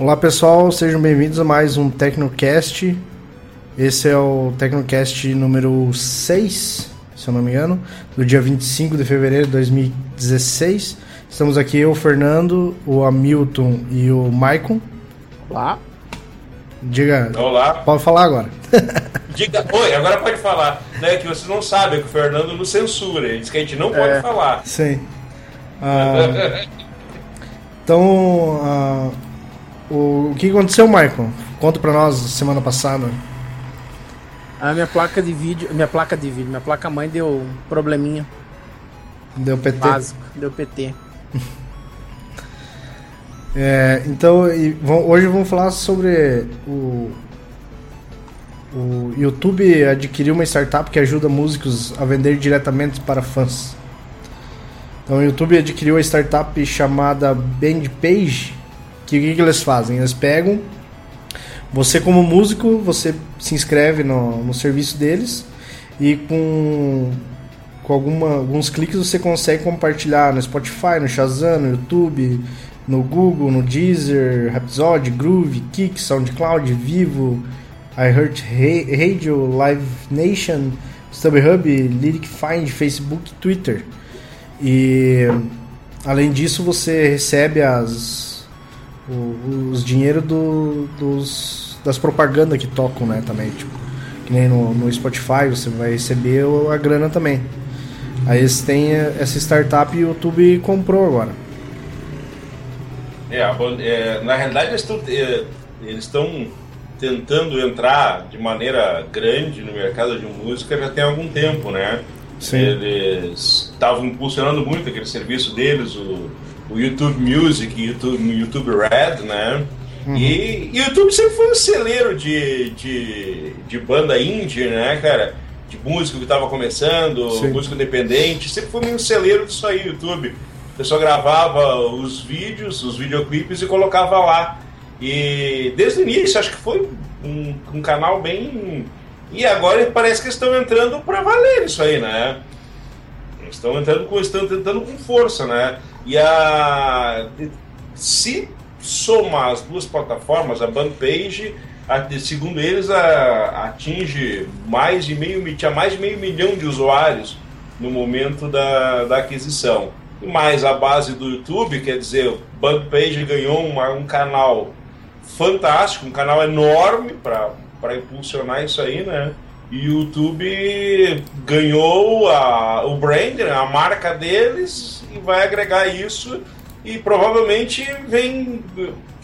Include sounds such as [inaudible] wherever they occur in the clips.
Olá pessoal, sejam bem-vindos a mais um Tecnocast. Esse é o Tecnocast número 6, se eu não me engano, do dia 25 de fevereiro de 2016. Estamos aqui eu, o Fernando, o Hamilton e o Maicon. Olá. Diga. Olá. Pode falar agora. [laughs] Diga. Oi, agora pode falar. Né, que vocês não sabem que o Fernando nos censura. Ele diz que a gente não pode É. falar. Sim. Ah, então, ah, o, o que aconteceu, Maicon? Conta pra nós semana passada. A minha placa de vídeo, minha placa de vídeo, minha placa mãe deu um probleminha Deu PT. básico, deu PT. [laughs] É, então, e vão- hoje vamos falar sobre o, o YouTube adquiriu uma startup que ajuda músicos a vender diretamente para fãs. Então, o YouTube adquiriu a startup chamada Bandpage, que o que, que eles fazem? Eles pegam você como músico, você se inscreve no, no serviço deles e com, com alguma, alguns cliques você consegue compartilhar no Spotify, no Shazam, no YouTube, no Google, no Deezer, Rhapsody, Groove, Kick, SoundCloud, Vivo, iHeartRadio, Live Nation, StubHub, Lyric Find, Facebook, Twitter. E além disso você recebe as o- os dinheiro do, dos, das propagandas que tocam, né, também, tipo, que nem no, no Spotify você vai receber a grana também. Aí eles têm essa startup e o YouTube comprou agora. É, é, na realidade, eles estão é, eles estão tentando entrar de maneira grande no mercado de música já tem algum tempo, né? Sim. Eles estavam impulsionando muito aquele serviço deles, o, o YouTube Music e YouTube, YouTube Red, né? E e o YouTube sempre foi um celeiro de, de, de banda indie, né, cara? De músico que estava começando, Sim. músico independente, sempre foi um celeiro disso aí, o YouTube. A pessoa gravava os vídeos, os videoclipes e colocava lá. E desde o início, acho que foi um, um canal bem. E agora parece que estão entrando para valer isso aí, né? Estão entrando com, estão tentando com força, né? E a se somar as duas plataformas, a Bandpage, a- segundo eles, a- atinge mais de meio tinha mais de meio milhão de usuários no momento da, da aquisição. E mais a base do YouTube, quer dizer, o Bandpage ganhou uma- um canal fantástico, um canal enorme para impulsionar isso aí, né? E o YouTube ganhou a, o brand, né, a marca deles, e vai agregar isso. E provavelmente vem,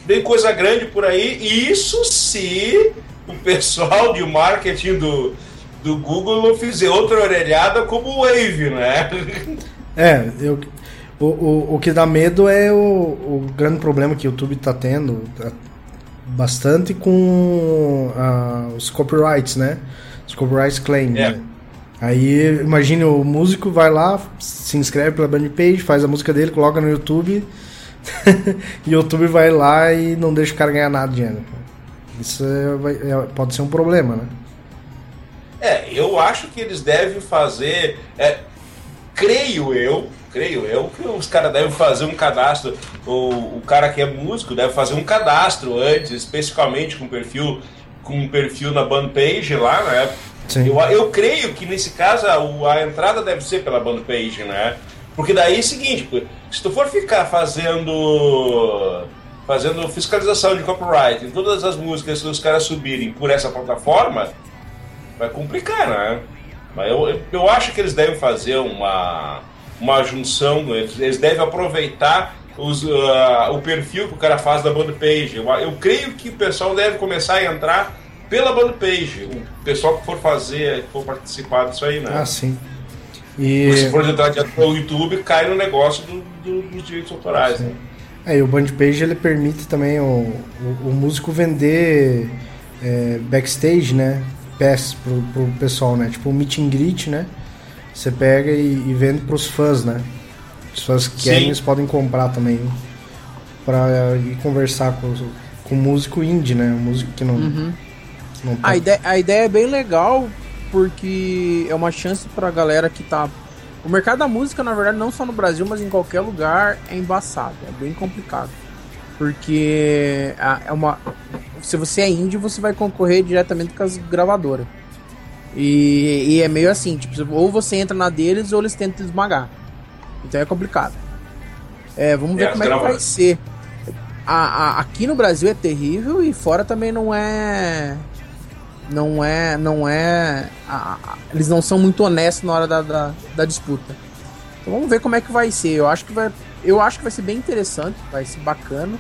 vem coisa grande por aí. Isso se o pessoal de marketing do, do Google fizer outra orelhada como o Wave, né? É, eu, o, o, o que dá medo é o, o grande problema que o YouTube está tendo tá, bastante com ah, os copyrights, né? Os copyrights claim, É. né? Aí imagine o músico vai lá, se inscreve pela Bandpage, faz a música dele, coloca no YouTube [laughs] e o YouTube vai lá e não deixa o cara ganhar nada de dinheiro. Isso é- é- pode ser um problema, né? É, eu acho que eles devem fazer. é, creio eu, creio eu, que os caras devem fazer um cadastro. O, o cara que é músico deve fazer um cadastro antes, especificamente com perfil, com um perfil na Bandpage lá, né? Sim. Eu, eu creio que nesse caso a, a entrada deve ser pela Bandpage, né? Porque daí é o seguinte, se tu for ficar fazendo fazendo fiscalização de copyright em todas as músicas que os caras subirem por essa plataforma, vai complicar, né? Mas eu, eu- acho que eles devem fazer uma, uma junção, eles devem aproveitar os, ah, o perfil que o cara faz da Bandpage. Eu, eu creio que o pessoal deve começar a entrar pela Bandpage. O pessoal que for fazer, que for participar disso aí, né? Ah, sim. E... Se for entrar pelo YouTube, cai no negócio do- do- dos direitos autorais, né? É, e o Bandpage ele permite também o, o, o músico vender é, backstage, né? Pass pro, pro pessoal, né? Tipo um meet and greet, né? Você pega e, e vende pros fãs, né? Os fãs que Sim. querem, eles podem comprar também pra ir conversar com, com o músico indie, né? Um músico que não, não tá... A ideia, a ideia é bem legal porque é uma chance pra galera que tá. O mercado da música, na verdade, não só no Brasil, mas em qualquer lugar, é embaçado, é bem complicado. Porque é uma. Se você é indie, você vai concorrer diretamente com as gravadoras. E, e é meio assim, tipo, ou você entra na deles ou eles tentam esmagar. Então é complicado. É, vamos ver é, como é que vai ser. A, a, aqui no Brasil é terrível e fora também não é. Não é. Não é. A, eles não são muito honestos na hora da, da, da, disputa. Então vamos ver como é que vai ser. Eu acho que vai. Eu acho que vai ser bem interessante, vai ser bacana.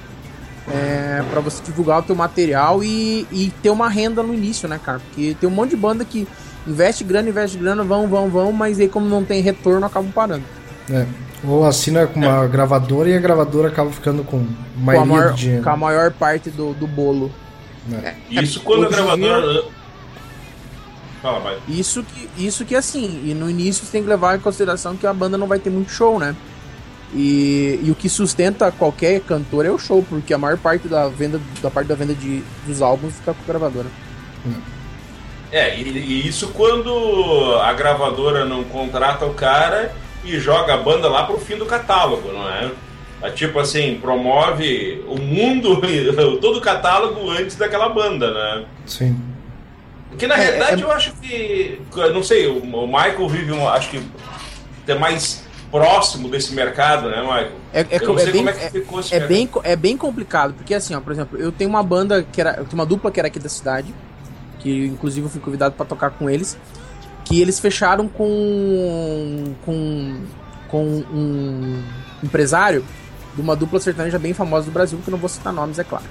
É, para você divulgar o teu material e, e ter uma renda no início, né, cara? Porque tem um monte de banda que investe grana, investe grana, vão, vão, vão, mas aí como não tem retorno, acabam parando. É. Ou assina com uma é. gravadora e a gravadora acaba ficando com mais com a maior. Com a maior parte do, do bolo. É. é isso quando a gravadora. Dia... Fala, vai. Isso que, isso que assim, e no início você tem que levar em consideração que a banda não vai ter muito show, né? E, e o que sustenta qualquer cantor é o show, porque a maior parte da venda da parte da venda de, dos álbuns fica com a gravadora. É, e, e isso quando a gravadora não contrata o cara e joga a banda lá pro fim do catálogo, não é? é tipo assim, promove o mundo, [laughs] todo o catálogo antes daquela banda, né? Sim. Porque na é, realidade é... eu acho que. Não sei, o Michael vive, um, acho que é mais próximo desse mercado, né, Michael? É, é, eu não sei é bem, como é que ficou esse é bem, é bem complicado, porque assim, ó, por exemplo, eu tenho uma banda que era. Eu tenho uma dupla que era aqui da cidade, que inclusive eu fui convidado para tocar com eles que eles fecharam com com com um empresário de uma dupla sertaneja bem famosa do Brasil, que eu não vou citar nomes, é claro.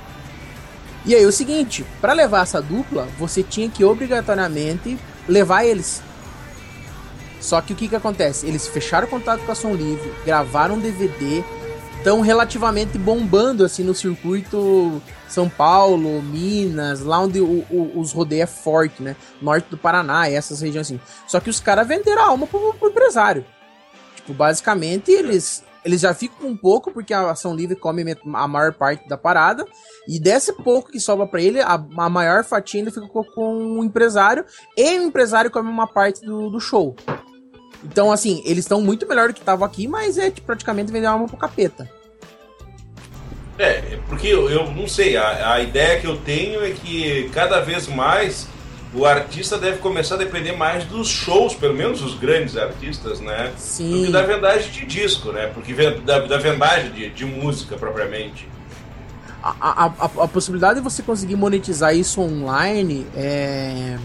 E aí o seguinte, para levar essa dupla, você tinha que obrigatoriamente levar eles. Só que o que que acontece? Eles fecharam contato com a Som Livre, gravaram um DVD, estão relativamente bombando assim no circuito São Paulo, Minas, lá onde o, o, os rodeios é forte, né? Norte do Paraná essas regiões assim. Só que os caras venderam a alma pro, pro empresário. Tipo, basicamente eles eles já ficam um pouco porque a ação livre come a maior parte da parada e desse pouco que sobra para ele, a, a, maior fatia ainda fica com, com o empresário e o empresário come uma parte do, do show. Então, assim, eles estão muito melhor do que estavam aqui, mas é tipo, praticamente vender a alma pro capeta. É, porque eu, eu não sei, a, a ideia que eu tenho é que cada vez mais o artista deve começar a depender mais dos shows, pelo menos os grandes artistas, né? Sim. Do que da vendagem de disco, né? Porque da, da vendagem de, de música propriamente. A, a, a, a, possibilidade de você conseguir monetizar isso online é,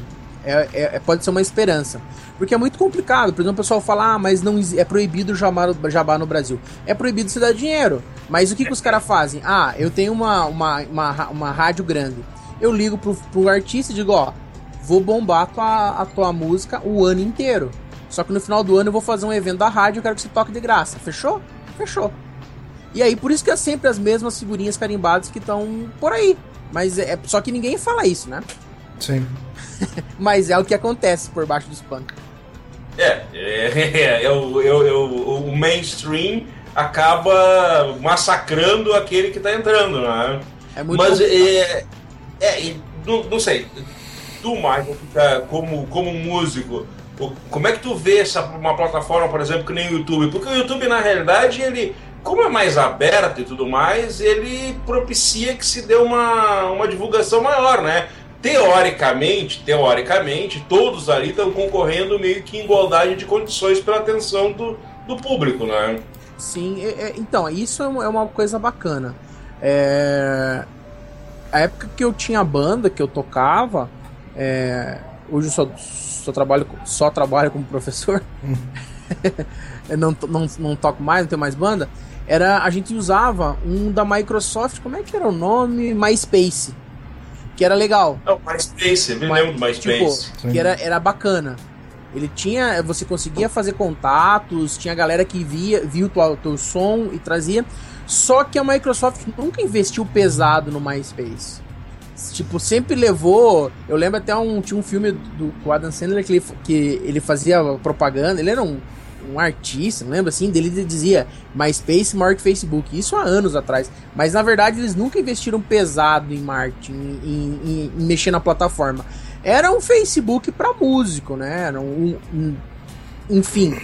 é, é, é, pode ser uma esperança. Porque é muito complicado. Por exemplo, o pessoal fala, ah, mas não é proibido jabá, jabá no Brasil. É proibido você dar dinheiro. Mas o que, que os caras fazem? Ah, eu tenho uma, uma, uma, uma rádio grande. Eu ligo pro, pro artista e digo, ó, vou bombar a tua, a tua música o ano inteiro. Só que no final do ano eu vou fazer um evento da rádio eu quero que você toque de graça. Fechou? Fechou. E aí, por isso que é sempre as mesmas figurinhas carimbadas que estão por aí. Mas é, só que ninguém fala isso, né? Sim. [laughs] Mas é o que acontece por baixo dos panos. É, é, [laughs] é, o, é, o, o mainstream acaba massacrando aquele que está entrando, né? É muito Mas é, é, não, não sei, tu, Michael, como, como músico, como é que tu vê essa uma plataforma, por exemplo, que nem o YouTube? Porque o YouTube, na realidade, ele, como é mais aberto e tudo mais, ele propicia que se dê uma, uma divulgação maior, né? Teoricamente, teoricamente, todos ali estão concorrendo meio que em igualdade de condições pela atenção do, do público, né? Sim, é, é, então, isso é uma é coisa bacana. É, a época que eu tinha banda, que eu tocava, é, hoje eu só, só, trabalho, só trabalho como professor, [laughs] eu não, não, não toco mais, não tenho mais banda, era, a gente usava um da Microsoft, como é que era o nome? MySpace que era legal. É o MySpace, eu me lembro do MySpace. Tipo, que era, era bacana. Ele tinha, você conseguia fazer contatos, tinha galera que via, via o teu, teu som e trazia. Só que a Microsoft nunca investiu pesado no MySpace. Tipo, sempre levou. Eu lembro até um, tinha um filme do, do Adam Sandler que ele, que ele fazia propaganda. Ele era um, um artista, não lembro assim, dele dizia MySpace maior que Facebook, isso há anos atrás. Mas na verdade eles nunca investiram pesado em marketing, em, em, em mexer na plataforma. Era um Facebook para músico, né? Era um, um, enfim.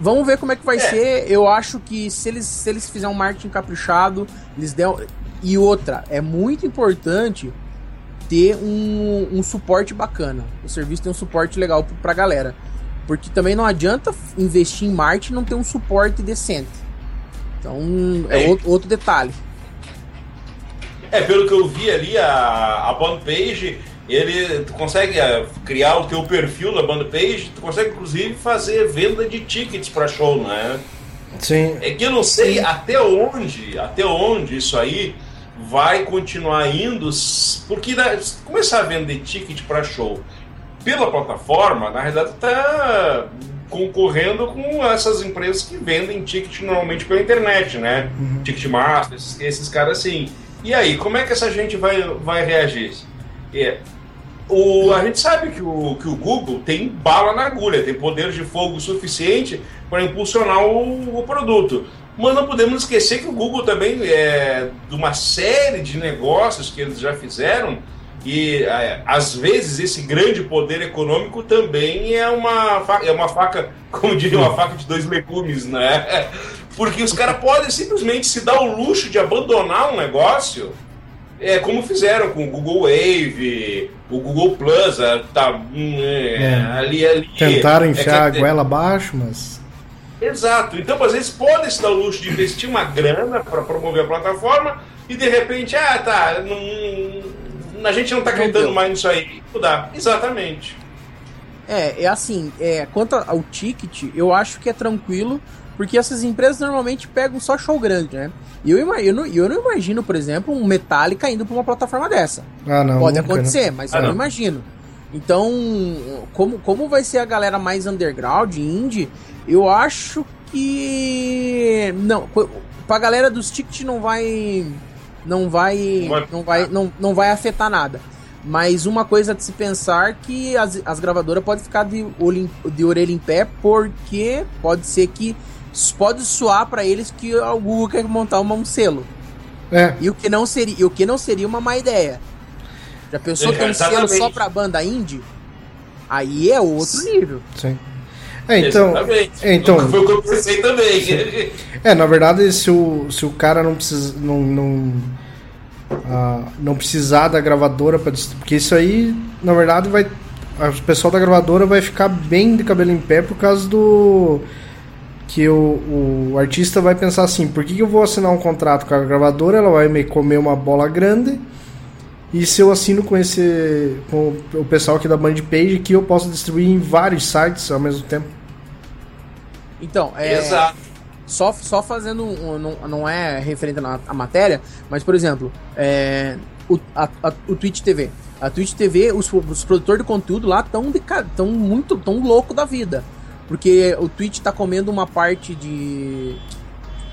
Vamos ver como é que vai é. ser. Eu acho que se eles, se eles fizerem um marketing caprichado, eles deram. E outra, é muito importante ter um, um suporte bacana. O serviço tem um suporte legal pra galera. Porque também não adianta investir em marketing e não ter um suporte decente. Então, é, é. Outro, outro detalhe. É, pelo que eu vi ali, a, a bond page, ele tu consegue é, criar o teu perfil na band page, tu consegue inclusive fazer venda de tickets para show, né? Sim. É que eu não sei Sim. até onde, até onde isso aí vai continuar indo, porque né, começar a vender ticket para show pela plataforma, na realidade está concorrendo com essas empresas que vendem ticket normalmente pela internet, né? Uhum. Ticketmaster, esses, esses caras assim. E aí, como é que essa gente vai, vai reagir? É, o, a gente sabe que o, que o Google tem bala na agulha, tem poder de fogo suficiente para impulsionar o, o produto. Mas não podemos esquecer que o Google também é de uma série de negócios que eles já fizeram e é, às vezes esse grande poder econômico também é uma faca, é uma faca, como diria, uma faca de dois legumes, né? [laughs] Porque os caras podem simplesmente se dar o luxo de abandonar um negócio, é como fizeram com o Google Wave, o Google Plus, é, tá hum, é, é. ali ali. Tentaram é enfiar a goela abaixo, mas Exato. Então, às vezes, pode se dar o luxo de investir uma grana para promover a plataforma e de repente, ah, tá, não, a gente não está acreditando mais nisso aí. Mudar. Exatamente. É, é assim, é, quanto ao ticket, eu acho que é tranquilo, porque essas empresas normalmente pegam só show grande, né? E eu, eu, não, eu não imagino, por exemplo, um Metallica indo para uma plataforma dessa. Ah, não. Pode nunca, acontecer, mas ah, eu não imagino. Então, como, como vai ser a galera mais underground, indie, eu acho que. Não, pra galera dos tickets não vai. Não vai. Não vai, não, não vai afetar nada. Mas uma coisa de se pensar que as, as gravadoras podem ficar de, olho, de orelha em pé, porque pode ser que. Pode soar para eles que o Google quer montar um selo. É. E o que não seria, o que não seria uma má ideia. Já pensou é, ter um selo só pra banda indie? Aí é outro nível. Sim. É, então, é, então foi o que eu pensei também. É, na verdade, se o, se o cara não precisa não, não, ah, não precisar da gravadora para porque isso aí, na verdade, vai o pessoal da gravadora vai ficar bem de cabelo em pé por causa do que o, o artista vai pensar assim, por que, que eu vou assinar um contrato com a gravadora? Ela vai me comer uma bola grande e se eu assino com esse com o pessoal aqui da Band Page que eu posso distribuir em vários sites ao mesmo tempo. Então, é Exato. Só, só fazendo não, não é referente à matéria, mas por exemplo, é, o, a, a, o Twitch TV. A Twitch TV, os, os produtores de conteúdo lá estão tão muito tão louco da vida. Porque o Twitch tá comendo uma parte de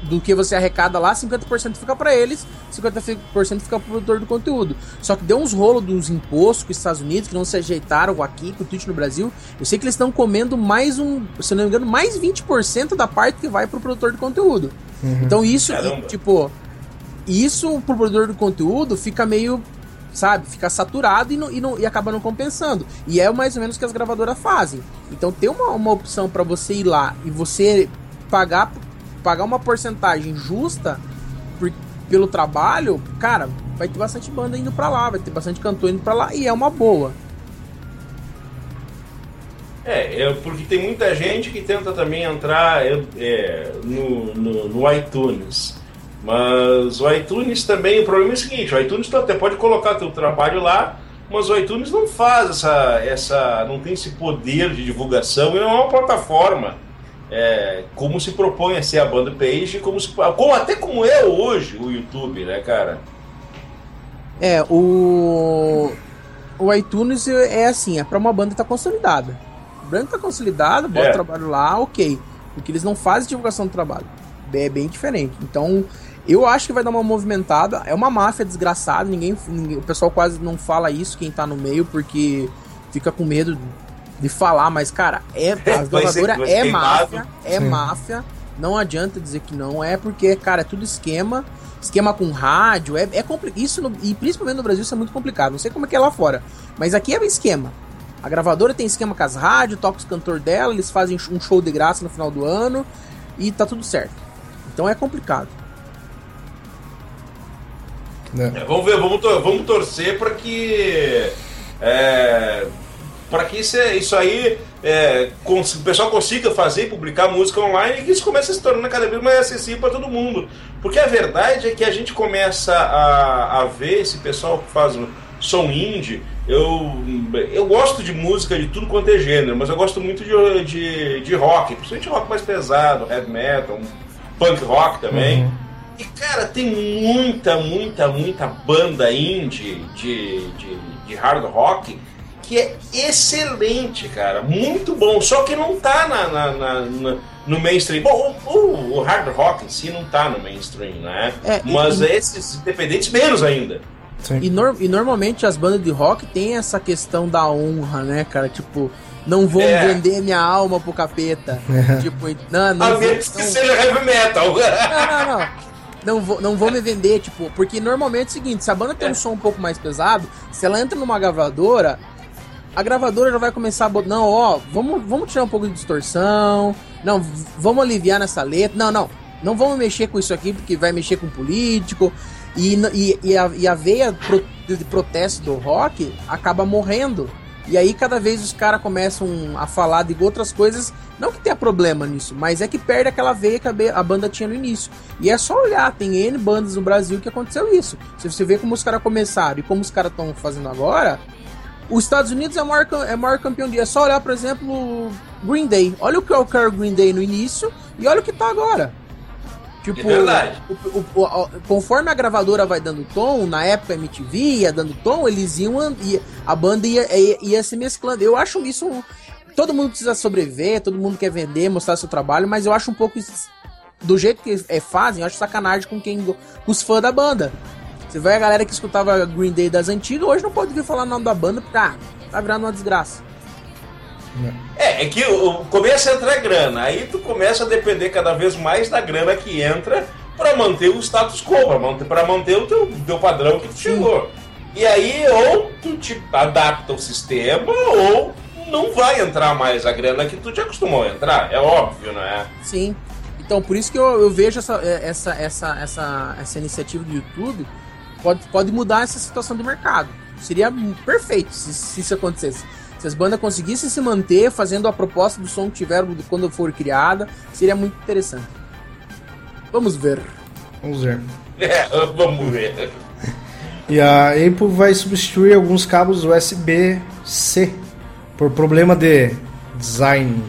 do que você arrecada lá, 50% fica para eles, 50% fica pro produtor do conteúdo. Só que deu uns rolos dos impostos com os Estados Unidos que não se ajeitaram aqui com o Twitch no Brasil. Eu sei que eles estão comendo mais um, se não me engano, mais 20% da parte que vai pro produtor de conteúdo. Uhum. Então isso, e, tipo, isso pro produtor do conteúdo fica meio sabe? Fica saturado e, não, e, não, e acaba não compensando. E é mais ou menos o que as gravadoras fazem. Então ter uma, uma opção para você ir lá e você pagar pagar uma porcentagem justa por, pelo trabalho, cara, vai ter bastante banda indo para lá, vai ter bastante cantor indo para lá e é uma boa. É, é, porque tem muita gente que tenta também entrar é, é, no, no, no, iTunes. Mas o iTunes também, o problema é o seguinte, o iTunes tu até pode colocar teu trabalho lá, mas o iTunes não faz essa, essa. não tem esse poder de divulgação, e não é uma plataforma é, como se propõe a ser a banda page, como, se, como até como é hoje o YouTube, né, cara? É, o o iTunes é assim, é para uma banda que tá consolidada. A banda tá consolidada, bota é. o trabalho lá, ok. Porque eles não fazem divulgação do trabalho. É bem diferente. Então, eu acho que vai dar uma movimentada. É uma máfia desgraçada, ninguém, ninguém o pessoal quase não fala isso, quem tá no meio, porque fica com medo de falar, mas, cara, é, [laughs] a gravadora é máfia, é Sim. máfia. Não adianta dizer que não é, porque, cara, é tudo esquema. Esquema com rádio, é, é complicado. Isso, no, e principalmente no Brasil, isso é muito complicado. Não sei como é que é lá fora. Mas aqui é esquema. A gravadora tem esquema com as rádios, toca os cantor dela, eles fazem um show de graça no final do ano e tá tudo certo. Então é complicado. É. É, vamos ver, vamos, tor vamos torcer para que. É, para que isso, isso aí é, o pessoal consiga fazer e publicar música online e que isso comece a se tornar cada vez mais acessível para todo mundo. Porque a verdade é que a gente começa a, a ver esse pessoal que faz som indie. Eu, eu gosto de música de tudo quanto é gênero, mas eu gosto muito de, de, de rock, principalmente rock mais pesado, heavy metal, punk rock também. Uhum. E cara, tem muita, muita, muita banda indie de, de, de hard rock que é excelente, cara. Muito bom. Só que não tá na, na, na, na no mainstream. Bom, o, o, o, hard rock em si não tá no mainstream, né? É, Mas e, esses independentes menos ainda. E, nor e, normalmente as bandas de rock tem essa questão da honra, né, cara? Tipo, não vou é. vender minha alma pro capeta. É. Tipo, não, não. A menos que seja heavy metal. Não, não, não. Não vou, não vou me vender, tipo, porque normalmente é o seguinte, se a banda tem um é. som um pouco mais pesado, se ela entra numa gravadora, a gravadora já vai começar a botar. Não, ó, vamos, vamos tirar um pouco de distorção. Não, vamos aliviar nessa letra. Não, não. Não vamos mexer com isso aqui porque vai mexer com político. E, e, e, a, e a veia pro, de protesto do rock acaba morrendo. E aí cada vez os caras começam a falar de outras coisas. Não que tenha problema nisso, mas é que perde aquela veia que a, banda tinha no início. E é só olhar, tem N bandas no Brasil que aconteceu isso. Se você vê como os caras começaram e como os caras estão fazendo agora, os Estados Unidos é o maior, é maior campeão de. É só olhar, por exemplo, Green Day. Olha o que é o Carl Green Day no início e olha o que tá agora. Tipo, é verdade. O, o, o, conforme a gravadora vai dando tom, na época a MTV ia dando tom, eles iam. Ia, a banda ia, ia, ia se mesclando. Eu acho isso. Todo mundo precisa sobreviver, todo mundo quer vender, mostrar seu trabalho, mas eu acho um pouco. Do jeito que é, fazem, eu acho sacanagem com quem. com os fãs da banda. Você vai a galera que escutava Green Day das antigas, hoje não pode vir falar o nome da banda porque ah, tá virando uma desgraça. É, é que começa a entrar grana, aí tu começa a depender cada vez mais da grana que entra para manter o status quo, para manter, pra manter o teu, teu padrão que tu chegou. E aí, ou tu te adapta ao sistema, ou não vai entrar mais a grana que tu te acostumou a entrar, é óbvio, não é? Sim. Então, por isso que eu, eu vejo essa, essa, essa, essa, essa iniciativa do YouTube pode, pode mudar essa situação do mercado. Seria perfeito se, se isso acontecesse. Se as bandas conseguissem se manter fazendo a proposta do som que tiveram quando for criada, seria muito interessante. Vamos ver. Vamos ver. É, vamos ver. E a Apple vai substituir alguns cabos USB-C por problema de design.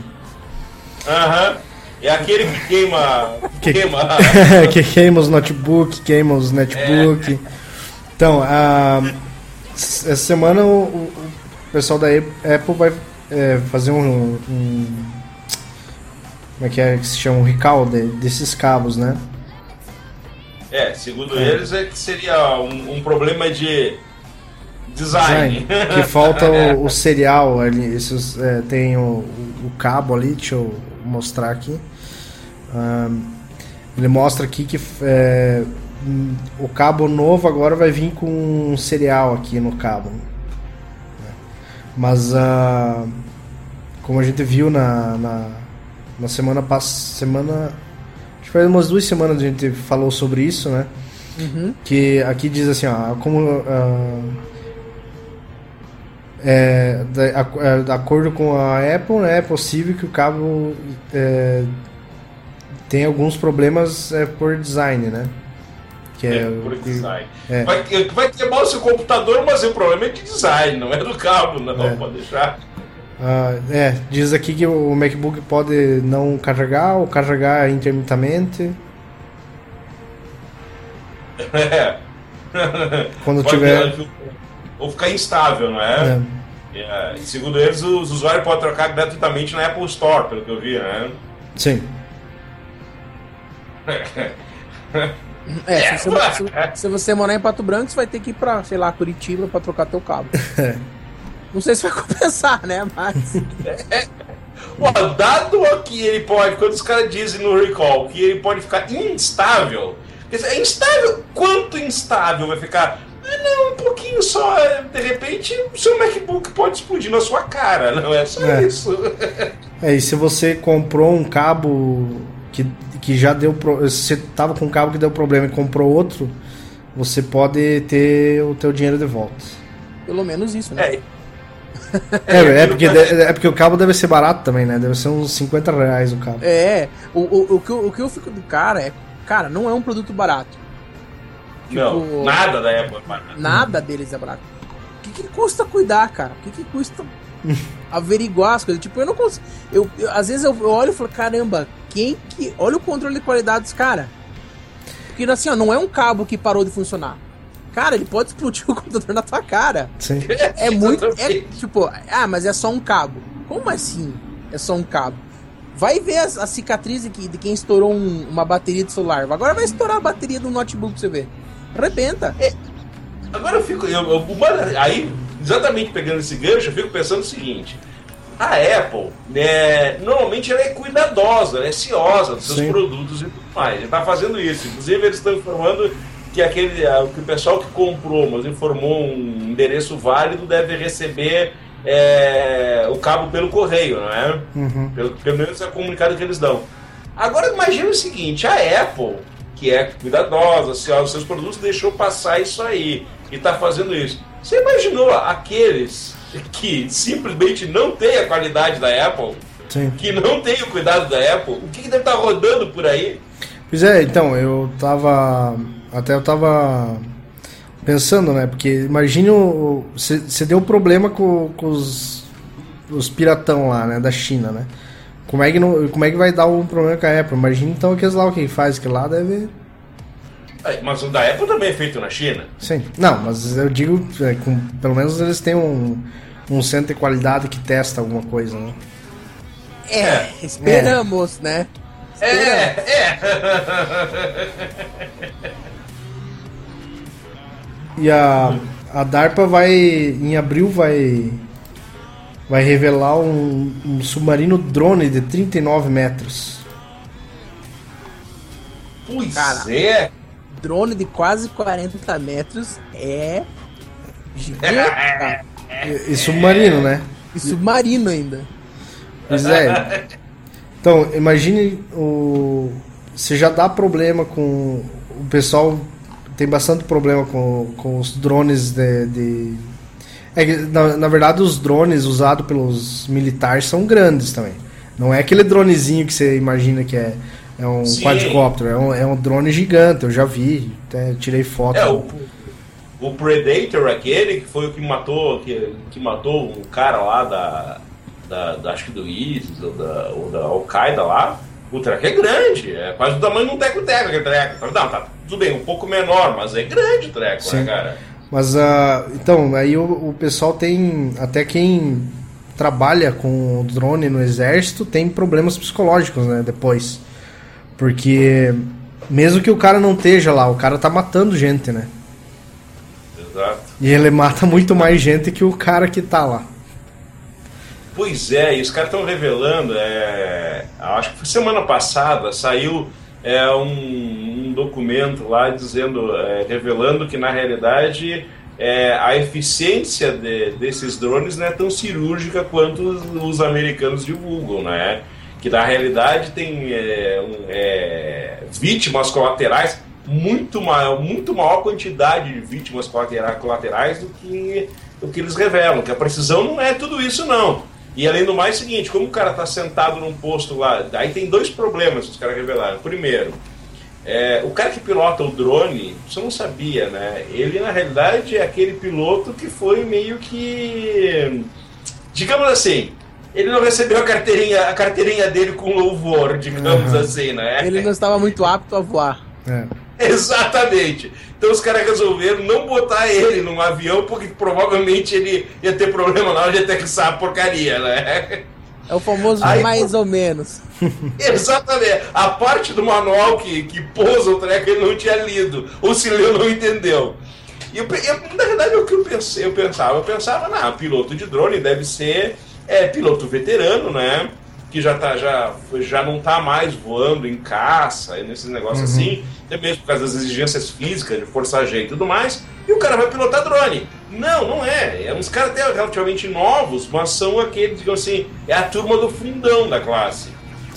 Aham. É aquele que queima. Que queima, [laughs] que queima os notebook, queima os netbook. É. Então, uh, essa semana o, o, pessoal da Apple vai é, fazer um, um, Como é que é que se chama? Um recall de, desses cabos, né? É, segundo é. eles é que seria um, um problema de design. design que [laughs] falta o, o serial ali. Esses, é, tem o, o, cabo ali, deixa eu mostrar aqui. Um, ele mostra aqui que é, o cabo novo agora vai vir com um serial aqui no cabo. Mas uh, como a gente viu na, na, na semana passada. Semana. Acho que faz umas duas semanas a gente falou sobre isso, né? Uhum. Que aqui diz assim, ó, como. Uh, é, de, de, acordo com a Apple, né, é possível que o cabo é, tenha alguns problemas é, por design, né? Que é, é por design. É. Vai, vai queimar o seu computador, mas o problema é de design, não é do cabo, não, é. pode deixar. Ah, é, diz aqui que o MacBook pode não carregar ou carregar intermitamente. É. Quando pode tiver. Ou ficar instável, não é? é. é segundo eles, os usuários podem trocar gratuitamente na Apple Store, pelo que eu vi, né? Sim. [laughs] É, se, você, se, se, você morar em Pato Branco, você vai ter que ir pra, sei lá, Curitiba pra trocar teu cabo. É. [laughs] Não sei se vai compensar, né? Mas. É. dado que ele pode, quando os caras dizem no recall que ele pode ficar instável, é instável? Quanto instável vai ficar? Ah, não, um pouquinho pouquinho só. De repente, o seu MacBook pode explodir na sua cara, não é só é. isso. [laughs] é, e se você comprou um cabo que, que já deu. Pro... Se você tava com um cabo que deu problema e comprou outro, você pode ter o teu dinheiro de volta. Pelo menos isso, né? É. É, é, porque, é porque o cabo deve ser barato também, né? Deve ser uns 50 reais o cabo. É, o, o, o, que, eu, o que eu fico do cara é, cara, não é um produto barato. Tipo, não, nada da Apple é barato. Nada deles é barato. O que, que custa cuidar, cara? O que, que custa averiguar as coisas? Tipo, eu não consigo. Eu, eu às vezes eu, eu olho e falo, caramba, quem que. Olha o controle de qualidade dos caras. Porque assim, ó, não é um cabo que parou de funcionar. Cara, ele pode explodir [laughs] o computador na tua cara. Sim. É muito. É, tipo, ah, mas é só um cabo. Como assim? É só um cabo. Vai ver a, a cicatriz aqui de quem estourou um, uma bateria de celular. Agora vai estourar a bateria do notebook pra você ver. Arrebenta. É, agora eu fico. Eu, eu, aí, exatamente pegando esse gancho, eu fico pensando o seguinte. A Apple, né, normalmente ela é cuidadosa, ela é ciosa dos seus Sim. produtos e tudo mais. Está fazendo isso. Inclusive, eles estão informando que aquele que o pessoal que comprou, mas informou um endereço válido, deve receber é, o cabo pelo correio, não é? Uhum. Pelo, pelo menos é o comunicado que eles dão. Agora imagine o seguinte, a Apple, que é cuidadosa, se os seus produtos deixou passar isso aí e está fazendo isso. Você imaginou aqueles que simplesmente não têm a qualidade da Apple, Sim. que não têm o cuidado da Apple, o que, que deve estar tá rodando por aí? Pois é, então, eu tava até eu tava pensando, né? Porque imagine você deu problema com, com os, os piratão lá, né? Da China, né? Como é que, não, como é que vai dar um problema com a Apple? Imagina então aqueles lá o que faz, que lá deve. É, mas o da Apple também é feito na China. Sim. Não, mas eu digo, é, com, pelo menos eles têm um, um centro de qualidade que testa alguma coisa, né? É, é. esperamos, é. né? Esperamos. É, é. [laughs] E a, a DARPA vai, em abril, vai, vai revelar um, um submarino drone de 39 metros. Pois Cara, é. Drone de quase 40 metros é gigante. e, e submarino, né? E submarino ainda. Pois é. Então, imagine o. Você já dá problema com o pessoal tem bastante problema com, com os drones de. de... É que, na, na verdade, os drones usados pelos militares são grandes também. Não é aquele dronezinho que você imagina que é, é um Sim. quadricóptero, é um, é um drone gigante, eu já vi, até tirei foto. É, o, o Predator, aquele que foi o que matou, que, que matou o cara lá da, da, da acho que do ISIS ou da, ou da Al-Qaeda lá, o treco é grande, é quase o tamanho de um teco-teco aquele treco. Não, tá tudo bem, um pouco menor, mas é grande o treco, né, Sim. né, cara? Mas, uh, então, aí o, o pessoal tem, até quem trabalha com drone no exército tem problemas psicológicos, né, depois. Porque mesmo que o cara não esteja lá, o cara tá matando gente, né? Exato. E ele mata muito mais gente que o cara que tá lá. Pois é, e os caras estão revelando, é, acho que foi semana passada, saiu é, um, um documento lá dizendo, é, revelando que na realidade é, a eficiência de, desses drones não é tão cirúrgica quanto os, os americanos divulgam, né? Que na realidade tem é, um, é, vítimas colaterais muito maior, muito maior quantidade de vítimas colaterais do que, do que eles revelam, que a precisão não é tudo isso não. E além do mais, é o seguinte, como o cara está sentado num posto lá, aí tem dois problemas que os caras revelaram. Primeiro, é, o cara que pilota o drone, você não sabia, né? Ele na realidade é aquele piloto que foi meio que. Digamos assim, ele não recebeu a carteirinha, a carteirinha dele com louvor, digamos uhum. assim, né? Ele não estava muito apto a voar. É. [laughs] Exatamente. Então os caras resolveram não botar ele num avião porque provavelmente ele ia ter problema na hora de aterrissar a porcaria, né? É o famoso Aí, mais ou menos. [laughs] Exatamente. A parte do manual que, que pousa o treco ele não tinha lido. Ou se leu, não entendeu. E eu, eu, na verdade, o que eu pensei, eu pensava, eu pensava, não, piloto de drone deve ser é, piloto veterano, né? que já, tá, já, já não tá mais voando em caça, nesses negócios uhum. assim, até mesmo por causa das exigências físicas, de forçar G e tudo mais, e o cara vai pilotar drone. Não, não é. É uns caras até relativamente novos, mas são aqueles, digamos assim, é a turma do fundão da classe.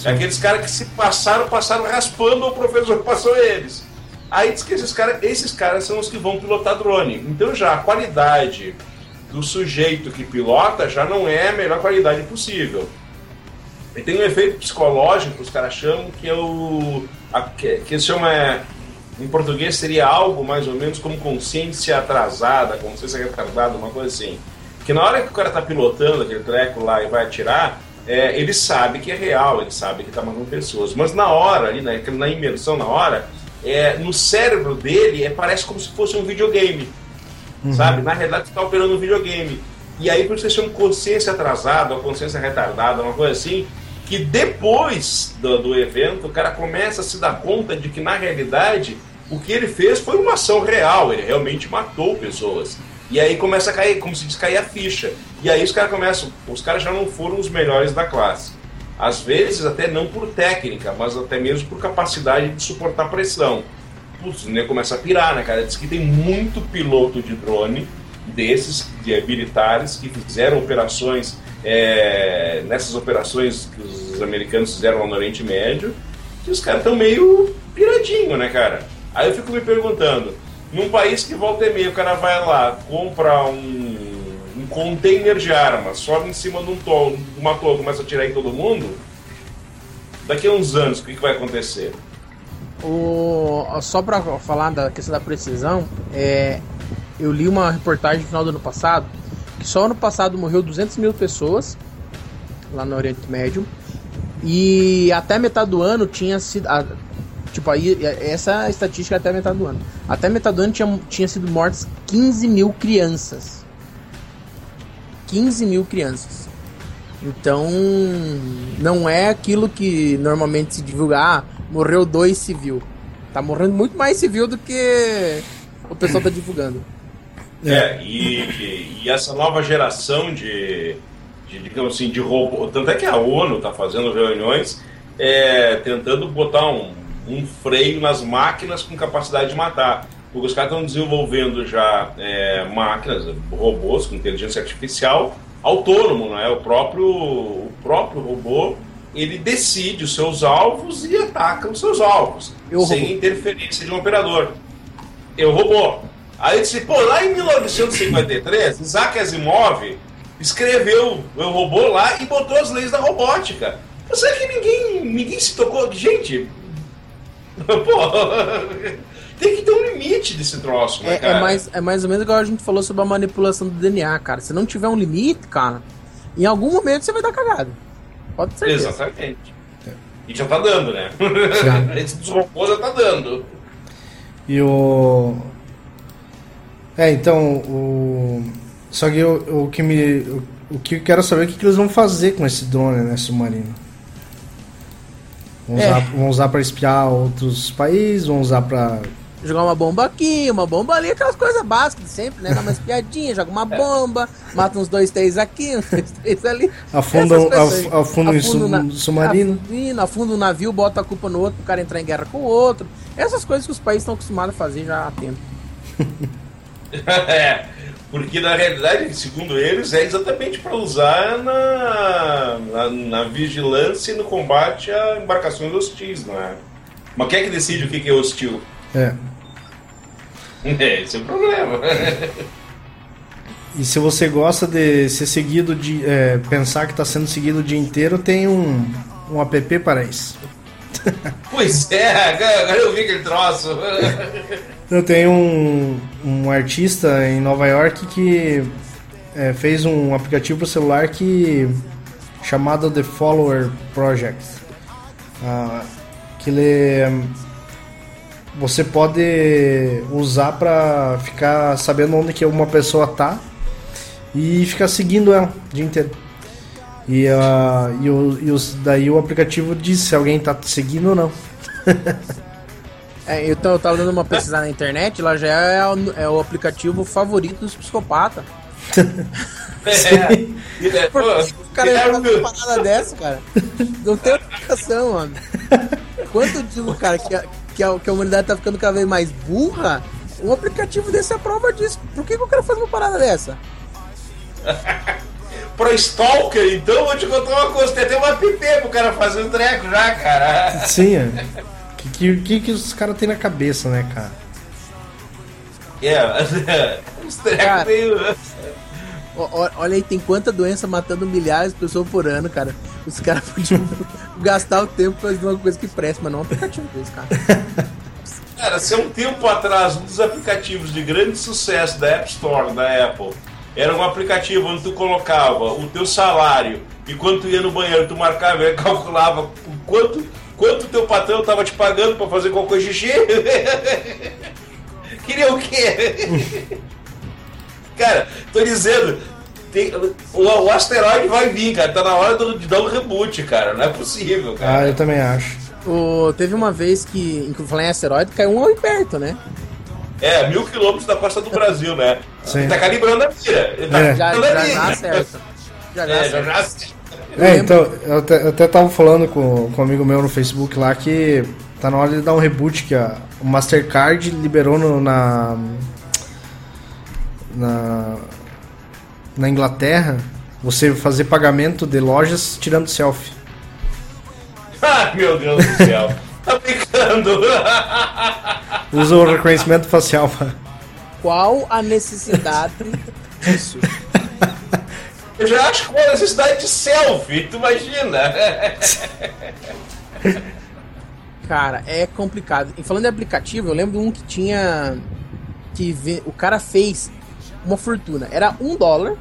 É aqueles caras que se passaram, passaram raspando, o professor passou eles. Aí diz que esses caras, esses caras são os que vão pilotar drone. Então já a qualidade do sujeito que pilota já não é a melhor qualidade possível. E tem um efeito psicológico os caras chamam que é o. A, que, que se chama. É, em português seria algo mais ou menos como consciência atrasada, consciência retardada, uma coisa assim. Que na hora que o cara tá pilotando aquele treco lá e vai atirar, é, ele sabe que é real, ele sabe que tá matando pessoas. Mas na hora, ali, na, na imersão, na hora, é, no cérebro dele é, parece como se fosse um videogame. Uhum. Sabe? Na realidade, você está operando um videogame. E aí, por isso, eles chamam consciência atrasada, ou consciência retardada, uma coisa assim, que depois do, do evento, o cara começa a se dar conta de que, na realidade, o que ele fez foi uma ação real, ele realmente matou pessoas. E aí começa a cair, como se diz, cair a ficha. E aí os caras começam, os caras já não foram os melhores da classe. Às vezes até não por técnica, mas até mesmo por capacidade de suportar pressão. Putz, começa a pirar, né, cara? Diz que tem muito piloto de drone desses, de militares, que fizeram operações, é, nessas operações que os americanos fizeram lá no Oriente Médio, que os caras estão meio piradinho, né, cara? Aí eu fico me perguntando, num país que volta e meia, o cara vai lá, compra um, um container de armas, sobe em cima de um tolo, uma torre, começa a atirar em todo mundo, daqui a uns anos, o que, que vai acontecer? O, só para falar da questão da precisão, é, eu li uma reportagem no final do ano passado que só ano passado morreu 200 mil pessoas lá no Oriente Médio e até metade do ano tinha sido tipo aí essa estatística é até metade do ano. Até metade do ano tinha, tinha sido mortas 15 mil crianças. 15 mil crianças. Então não é aquilo que normalmente se divulga ah, morreu dois civil. Tá morrendo muito mais civil do que o pessoal tá divulgando. É, e, e essa nova geração de, de, digamos assim, de robô. Tanto é que a ONU está fazendo reuniões é, tentando botar um, um freio nas máquinas com capacidade de matar. Porque os caras estão desenvolvendo já é, máquinas, robôs com inteligência artificial autônomo, não é? O próprio, o próprio robô ele decide os seus alvos e ataca os seus alvos, Eu sem robô. interferência de um operador. Eu robô. Aí disse, pô, lá em 1953, Isaac Asimov escreveu o robô lá e botou as leis da robótica. Você que ninguém, ninguém se tocou. Gente, [laughs] pô, tem que ter um limite desse troço, né, é, é, mais, é mais ou menos igual a gente falou sobre a manipulação do DNA, cara. Se não tiver um limite, cara, em algum momento você vai dar cagada. Pode ser. Exatamente. E já tá dando, né? [laughs] Esse dos robôs já tá dando. E o. É, então, o. Só que o, o que me. O, o que eu quero saber é o que, que eles vão fazer com esse drone, né, submarino. Vão é. usar, vão usar para espiar outros países, vão usar para jogar uma bomba aqui, uma bomba ali, aquelas coisas básicas de sempre, né? Dá uma espiadinha, [laughs] joga uma bomba, mata uns dois, três aqui, uns dois, [laughs] três ali. Afunda, af, afunda um na, submarino. Afunda, afunda um navio, bota a culpa no outro pro cara entrar em guerra com o outro. Essas coisas que os países estão acostumados a fazer já há tempo. [laughs] é, porque na realidade, segundo eles, é exatamente para usar na, na, na, vigilância e no combate a embarcações hostis, não é? Mas quem é que decide o que é hostil? É. [laughs] É, esse é o problema. E se você gosta de ser seguido de. É, pensar que está sendo seguido o dia inteiro, tem um, um app para isso. [laughs] Pois é, agora eu vi aquele troço. [laughs] Eu tenho um, um artista em Nova York que é, fez um aplicativo para celular que chamado The Follower Project. Ah, que ele você pode usar para ficar sabendo onde que uma pessoa tá e ficar seguindo ela o dia inteiro. E, uh, e, o, e os, daí o aplicativo diz se alguém tá te seguindo ou não. [laughs] é, eu, tô, eu tava dando uma pesquisada na internet, lá já é o, é o aplicativo favorito dos psicopatas. [laughs] é. é. [laughs] Por que o cara fazer uma parada dessa, cara? Não tem explicação, mano. Quanto digo, cara, que que, a, que a humanidade tá ficando cada vez mais burra, um aplicativo desse é a prova disso. Por que, que o cara faz uma parada dessa? [laughs] Pro Stalker, então vou te contar uma coisa, tem até uma app pro cara fazer um treco já, cara. Sim, é. O que, que, que os caras têm na cabeça, né, cara? É, [laughs] uns trecos meio. Olha aí, tem quanta doença matando milhares de pessoas por ano, cara. Os caras [laughs] podiam gastar o tempo fazendo uma coisa que presta, mas não é um aplicativo desse, cara. [laughs] Cara, se há um tempo atrás, um dos aplicativos de grande sucesso da App Store da Apple era um aplicativo onde tu colocava o teu salário e quando tu ia no banheiro, tu marcava e [laughs] calculava quanto quanto teu patrão tava te pagando para fazer qualquer xixi. Queria o quê? cara, tô dizendo, tem, o, o, asteroide vai vir, cara. Tá na hora de dar um reboot, cara. Não é possível, cara. Ah, eu também acho. O, teve uma vez que, em falar em asteroide, caiu um ali perto, né? É, mil quilômetros da costa do Brasil, né? Sim. Ele tá calibrando a mira. Ele tá é. já, já, já acerta. Já, já, é, já, já É, então, eu até, eu até tava falando com, com um amigo meu no Facebook lá que tá na hora de dar um reboot, que a, o Mastercard liberou no, na, na, na Inglaterra você fazer pagamento de lojas tirando selfie. [laughs] Ai, meu Deus do céu. [laughs] tá brincando. [laughs] Usa o reconhecimento facial. Qual a necessidade disso? Eu já acho que uma necessidade de selfie, tu imagina? Cara, é complicado. E falando de aplicativo, eu lembro um que tinha. que o cara fez uma fortuna. Era um dólar.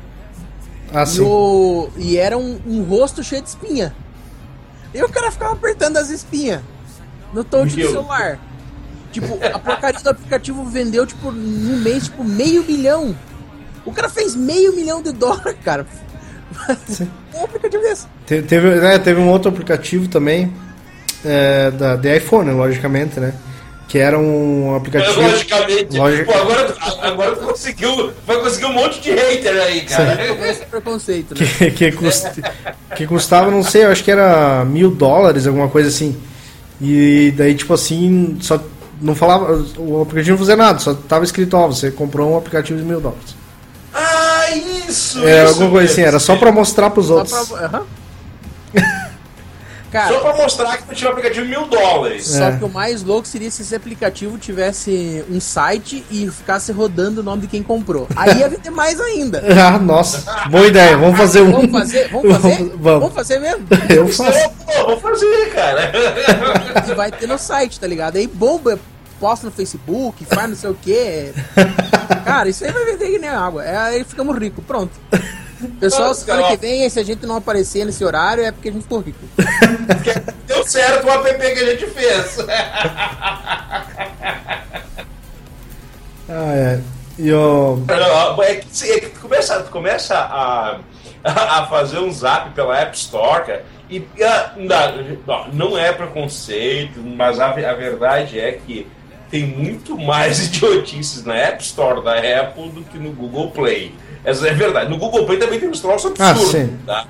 Ah, e. O, e era um, um rosto cheio de espinha. E o cara ficava apertando as espinhas no touch do celular. Tipo, a porcaria do aplicativo vendeu, tipo, no mês, tipo, meio milhão. O cara fez meio milhão de dólares, cara. Sim. [laughs] um aplicativo desse. Te, teve, é, teve um outro aplicativo também, é, da, de iPhone, logicamente, né? Que era um aplicativo. Logicamente. Logic... Pô, agora, agora tu conseguiu, vai conseguir um monte de hater aí, cara. Esse preconceito, né? Que, que, cust, que custava, não sei, eu acho que era mil dólares, alguma coisa assim. E daí, tipo assim, só não falava, o aplicativo não fazia nada, só tava escrito, ó, você comprou um aplicativo de mil dólares. Ah, isso! É, isso alguma coisa assim, era só pra mostrar pros outros. Pra, uhum. Cara, só pra mostrar que tu tinha um aplicativo de mil dólares. Só é. que o mais louco seria se esse aplicativo tivesse um site e ficasse rodando o nome de quem comprou. Aí ia vender mais ainda. [laughs] ah, nossa, boa ideia. Vamos fazer um. Vamos fazer? Vamos fazer? Vamos, vamos fazer mesmo? [laughs] Eu faço. Pô, vou fazer, cara. [laughs] E vai ter no site, tá ligado? Aí bomba, posta no Facebook, faz não sei o quê. Cara, isso aí vai vender que nem água. É, aí ficamos ricos, pronto. Pessoal, semana que vem, se a gente não aparecer nesse horário, é porque a gente ficou rico. Deu certo o app que a gente fez. ah, é. E o... É que, é que tu começa, tu começa a, [laughs] a fazer um zap pela App Store, cara, e a, não, não é preconceito, mas a, a verdade é que tem muito mais [laughs] idiotices na App Store da Apple do que no Google Play. Essa é verdade. No Google Play também tem uns troços ah, absurdos, ah, tá?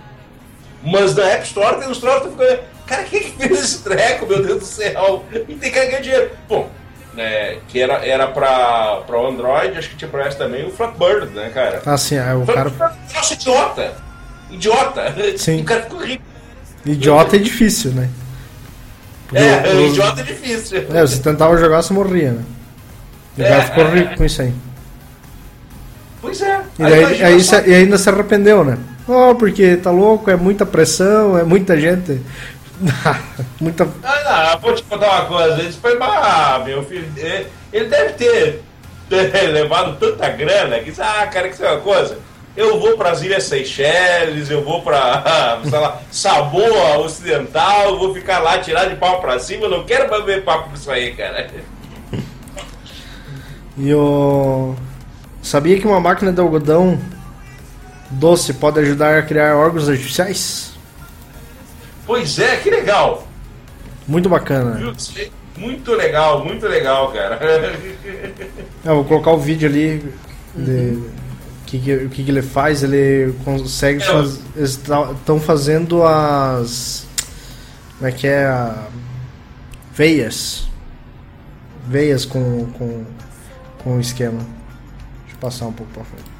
Mas na App Store tem uns troços que ficam. Cara, quem que fez esse treco, meu Deus do céu? E tem que ganhar dinheiro. Bom, né, que era, era pra, pra Android, acho que tinha pra essa também, o Flatbird, né, cara? Ah, sim, é o cara. Nossa, idiota! Idiota! Sim. O cara ficou rico. Idiota é difícil, né? é, o, idiota é difícil. É, você tentava jogar, você morria, né? O cara é, ficou rico com isso aí. Pois é. E, aí, aí só... e ainda se arrependeu, né? Oh, porque tá louco, é muita pressão, é muita gente. [laughs] muita. Ah, não, vou te contar uma coisa. Ele foi, ah, meu filho, ele deve ter, [laughs] levado tanta grana que, ah, cara, que isso é uma coisa. Eu vou para as Ilhas Seychelles, eu vou para, [laughs] sei lá, Samoa Ocidental, vou ficar lá, tirar de pau para cima, eu não quero mais ver papo com isso aí, cara. E o. Sabia que uma máquina de algodão doce pode ajudar a criar órgãos artificiais? Pois é, que legal! Muito bacana. Muito legal, muito legal, cara. [laughs] É, vou colocar o vídeo ali de, que, que, o que, que ele faz? Ele consegue é, fazer. Estão fazendo as. Como é que é? A, veias. Veias com, com, com o esquema. Passar um pouco pra frente.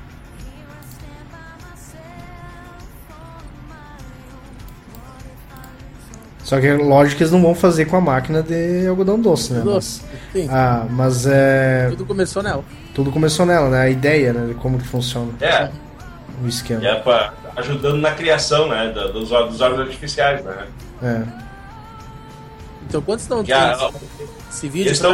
Só que lógico que eles não vão fazer com a máquina de algodão doce, né? Doce. Mas, ah, mas é. Tudo começou nela. Tudo começou nela, né? A ideia, né? De como que funciona. É. O esquema. É pra, ajudando na criação, né? Dos, dos órgãos artificiais, né? É. Então quantos estão a, esse vídeo? Estão,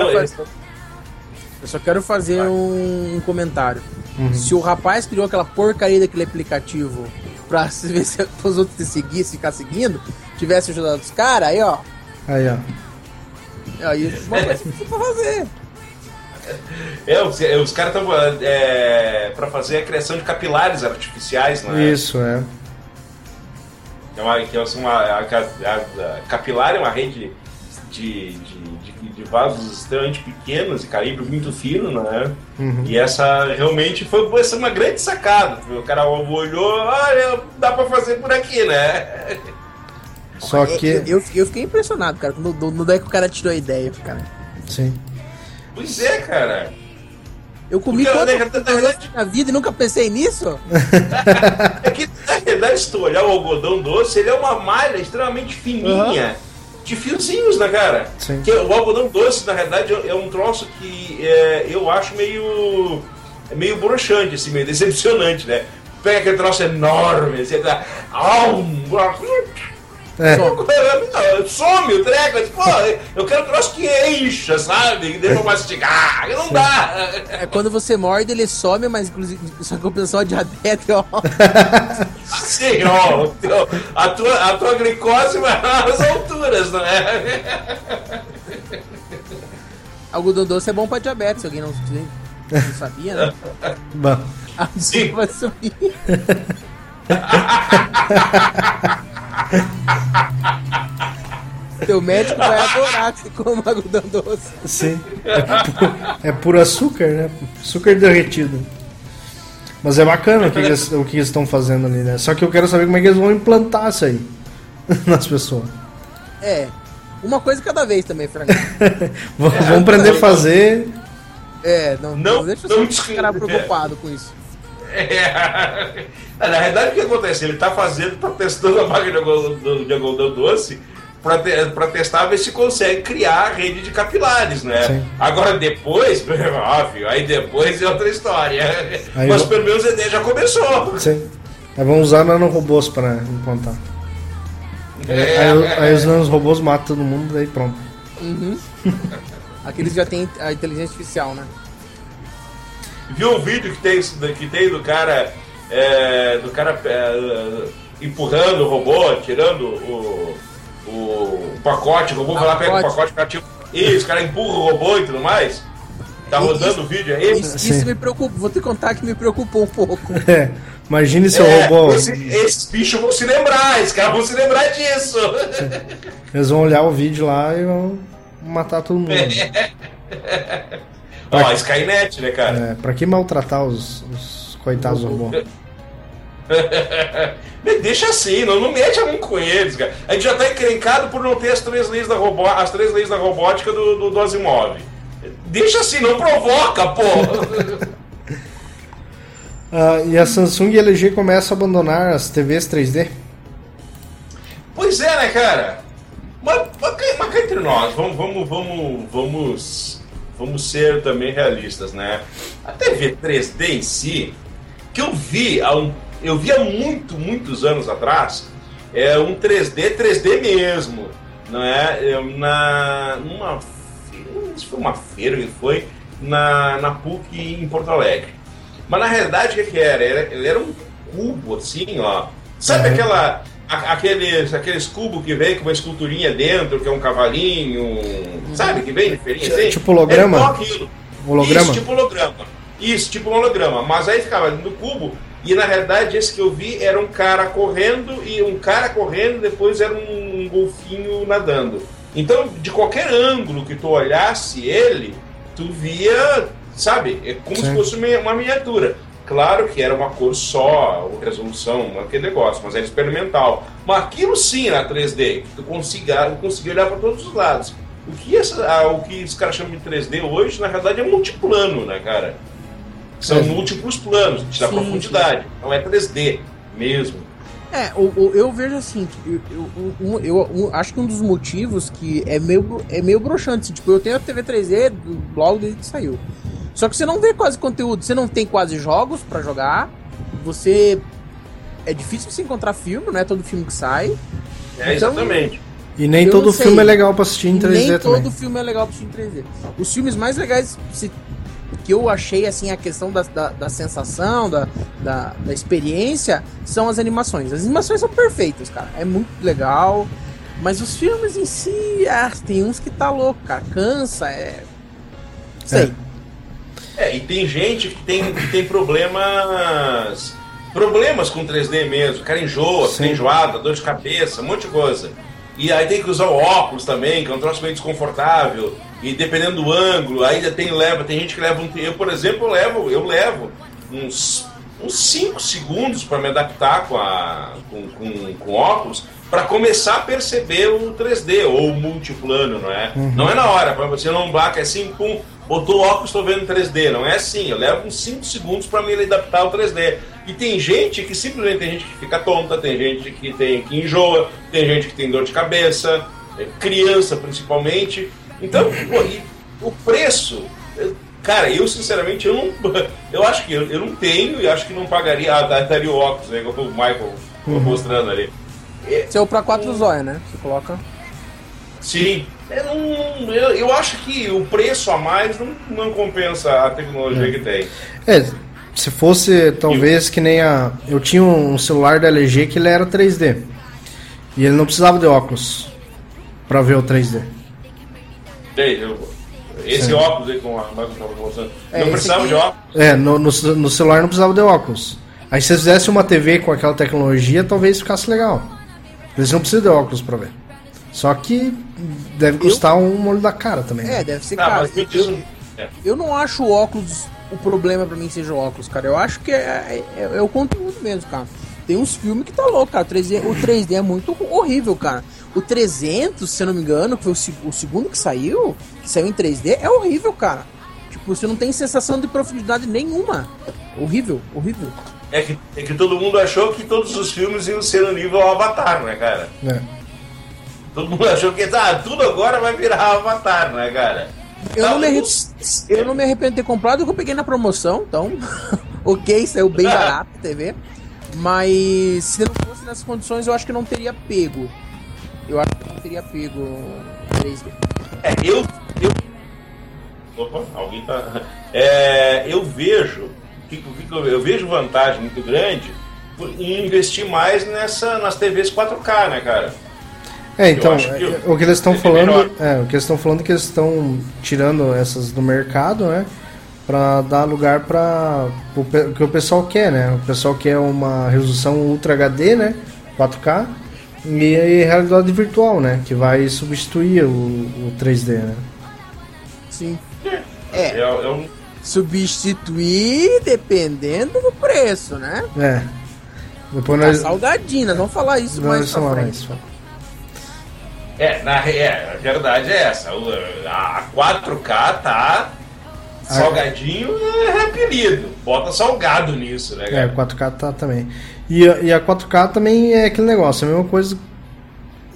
eu só quero fazer um, um comentário. Uhum. Se o rapaz criou aquela porcaria daquele aplicativo pra ver se os outros te seguir, ficar seguindo, tivesse ajudado os caras, aí ó. Aí ó. Aí uma coisa que pra fazer. É, os, é, os caras estão é, para fazer a criação de capilares artificiais, não é? Isso, é. É é uma, a, a, a, capilar é uma rede de, de, de, vasos extremamente pequenos e calibre muito fino, né? Uhum. E essa realmente foi essa uma grande sacada. O cara olhou, olha, dá para fazer por aqui, né? Só que. Eu, eu, eu fiquei impressionado, cara, no, no, é que o cara tirou a ideia, cara. Sim. Pois é, cara. Eu comi quanto na vida e nunca pensei nisso? [laughs] é que, na verdade, se tu olhar o algodão doce, ele é uma malha extremamente fininha. Uhum. De fiozinhos, né, cara? Sim. Que o algodão doce, na verdade, é um troço que é, eu acho meio. É meio broxante, assim, meio decepcionante, né? Pega aquele troço enorme, assim, dá. É. Some o treco, pô, eu quero um troço que encha, sabe? Que deixa eu mastigar, não Sim. dá. É quando você morde, ele some, mas inclusive só que o pessoal é diabetes, ó. [laughs] Sim, ó. A tua, a tua glicose vai nas alturas, não é? Algodão doce é bom pra diabetes, alguém não, não sabia, né? Bom. A Sim. vai subir. [laughs] Teu médico vai adorar que você coma algodão doce. Sim. É, é puro açúcar, né? Açúcar derretido. Mas é bacana o que, eles, o que eles estão fazendo ali, né? Só que eu quero saber como é que eles vão implantar isso aí [laughs] nas pessoas. É. Uma coisa cada vez também, Frank. vamos é, aprender a fazer. É, não, não, não deixa não, ficar preocupado com isso. É. Na realidade, o que acontece? Ele está fazendo, está testando a máquina de algodão doce para te, testar ver se consegue criar a rede de capilares, né? Sim. Agora depois, [laughs] óbvio, aí depois é outra história. Aí Mas pelo menos a ideia já começou. Sim. Aí vamos usar nanorobôs para implantar. É. Aí, aí, os nanorobôs matam todo mundo, daí pronto. Uhum. [laughs] Aqueles já tem a inteligência artificial, né? Viu o vídeo que tem, que tem do cara é, do cara é, empurrando o robô, tirando o, o pacote, o robô vai lá, pega o pacote, o cara tira, isso, o cara empurra o robô e tudo mais. Tá rodando o vídeo aí? Isso, isso me preocupa, vou te contar que me preocupou um pouco. [laughs] É, imagine seu é, robô. Esse, esses bichos vão se lembrar, esses caras vão se lembrar disso. Eles vão olhar o vídeo lá e vão matar todo mundo. É. [laughs] Ó, Skynet, né, cara? É, pra que maltratar os, os coitados do [laughs] Deixa assim, não, não mete a mão com eles, cara. A gente já tá encrencado por não ter as três leis da, robó as três leis da robótica do, do, do Asimov. Deixa assim, não provoca, pô! [laughs] ah, e a Samsung e a LG começam a abandonar as TVs 3D? Pois é, né, cara? Mas, mas, mas cá entre nós, vamos, vamos, vamos, vamos, vamos ser também realistas, né? A TV 3D em si, que eu vi há um eu vi há muito, muitos anos atrás é um 3D, 3D mesmo, não é? Eu, na numa se foi uma feira que foi na, na PUC em Porto Alegre. Mas na realidade o que, que era? Ele era um cubo assim, ó. Sabe uhum. aquela aqueles, aqueles cubos que vem com uma esculturinha dentro, que é um cavalinho, sabe? Que vem diferente assim? Tipo holograma? Holograma? Isso, tipo holograma. Isso, tipo holograma. Mas aí ficava no cubo e na realidade esse que eu vi era um cara correndo e um cara correndo, depois era um golfinho nadando. Então, de qualquer ângulo que tu olhasse ele, tu via, sabe, é como Sim. se fosse uma miniatura. Claro que era uma cor só, resolução, aquele negócio, mas era experimental. Mas aquilo sim era 3D, que tu conseguia, conseguia olhar para todos os lados. O que, essa, o que os caras chamam de 3D hoje, na verdade, é multiplano, né, cara? São é. múltiplos planos, de dar profundidade. Sim. Então é 3D mesmo. É, eu, eu, eu vejo assim, eu, eu, eu, acho que um dos motivos que é meio, é meio broxante, assim, tipo, eu tenho a TV 3D logo desde que saiu. Só que você não vê quase conteúdo, você não tem quase jogos para jogar, você. É difícil você encontrar filme, não é todo filme que sai. É, então, exatamente. E nem todo filme é legal pra assistir em 3D nem também. Nem todo filme é legal pra assistir em 3D. Os filmes mais legais se, que eu achei, assim, a questão da, da, da sensação, da, da, da, experiência, são as animações. As animações são perfeitas, cara. É muito legal. Mas os filmes em si, ah, tem uns que tá louco, cara. Cansa, é. Sei. É. É, e tem gente que tem, que tem problemas. Problemas com 3D mesmo. O cara enjoa, fica enjoada, dor de cabeça, um monte de coisa. E aí tem que usar o óculos também, que é um troço meio desconfortável. E dependendo do ângulo, aí tem leva, tem gente que leva um. Eu, por exemplo, eu levo, eu levo uns uns 5 segundos para me adaptar com, a, com, com, com óculos para começar a perceber o 3D ou o multiplano, não é? Uhum. Não é na hora, para você não que é assim, pum, botou o óculos, estou vendo 3D. Não é assim, eu levo uns 5 segundos para me adaptar ao 3D. E tem gente que simplesmente tem gente que fica tonta, tem gente que tem que enjoa, tem gente que tem dor de cabeça, é, criança principalmente. Então, pô, o preço Cara, eu sinceramente eu não. [laughs] Eu acho que eu, eu não tenho e acho que não pagaria. Ah, daria o óculos, né? Como o Michael uhum. mostrando ali. Seu é para quatro é, zóia, né? Você coloca. Sim. Eu, não, eu, eu, acho que o preço a mais não, não compensa a tecnologia é. que tem. É, se fosse talvez que nem a. Eu tinha um celular da LG que ele era 3D. E ele não precisava de óculos para ver o 3D. Eu, esse é. óculos aí com a Michael estava mostrando. É, não precisava aqui... de óculos. É, no, no, no, celular não precisava de óculos. Aí se você fizesse uma TV com aquela tecnologia, talvez ficasse legal. Eles não precisam de óculos para ver. Só que deve custar eu... um molho da cara também. É, deve ser ah, caro. Eu, é. eu não acho o óculos o problema para mim seja o óculos, cara. Eu acho que é, é, é, o conteúdo mesmo, cara. Tem uns filmes que tá louco, cara. O 3D, o 3D é muito horrível, cara. O 300, se eu não me engano, que foi o, o segundo que saiu, que saiu em 3D, é horrível, cara. Tipo, você não tem sensação de profundidade nenhuma. Horrível, horrível. É que, é que todo mundo achou que todos os filmes iam ser no nível Avatar, né, cara? É. Todo mundo achou que ah, tudo agora vai virar Avatar, né, cara? Eu, não, me eu não me arrependo de ter comprado, porque eu peguei na promoção, então, [laughs] ok, saiu bem barato a TV. Mas se não fosse nessas condições, eu acho que não teria pego. Eu acho que não teria pego 3D. É, eu. eu... Opa, alguém tá. É, eu vejo. Eu vejo vantagem muito grande em investir mais nessa, nas TVs 4K, né, cara? É, então, que o que eles estão falando, é, o que eles estão falando é que eles estão tirando essas do mercado, né? para dar lugar para o que o pessoal quer, né? O pessoal quer uma resolução Ultra HD, né? 4K e, e realidade virtual, né? Que vai substituir o, o 3D, né? Sim. É. é, é um... Substituir dependendo do preço, né? É. Depois tá nós... salgadinho, nós vamos falar isso não, mais pra frente. Isso. É, na, é, a verdade é essa. A 4K tá Salgadinho é apelido. Bota salgado nisso, né, cara? É, 4K tá também. E, e a 4K também é aquele negócio, a mesma coisa.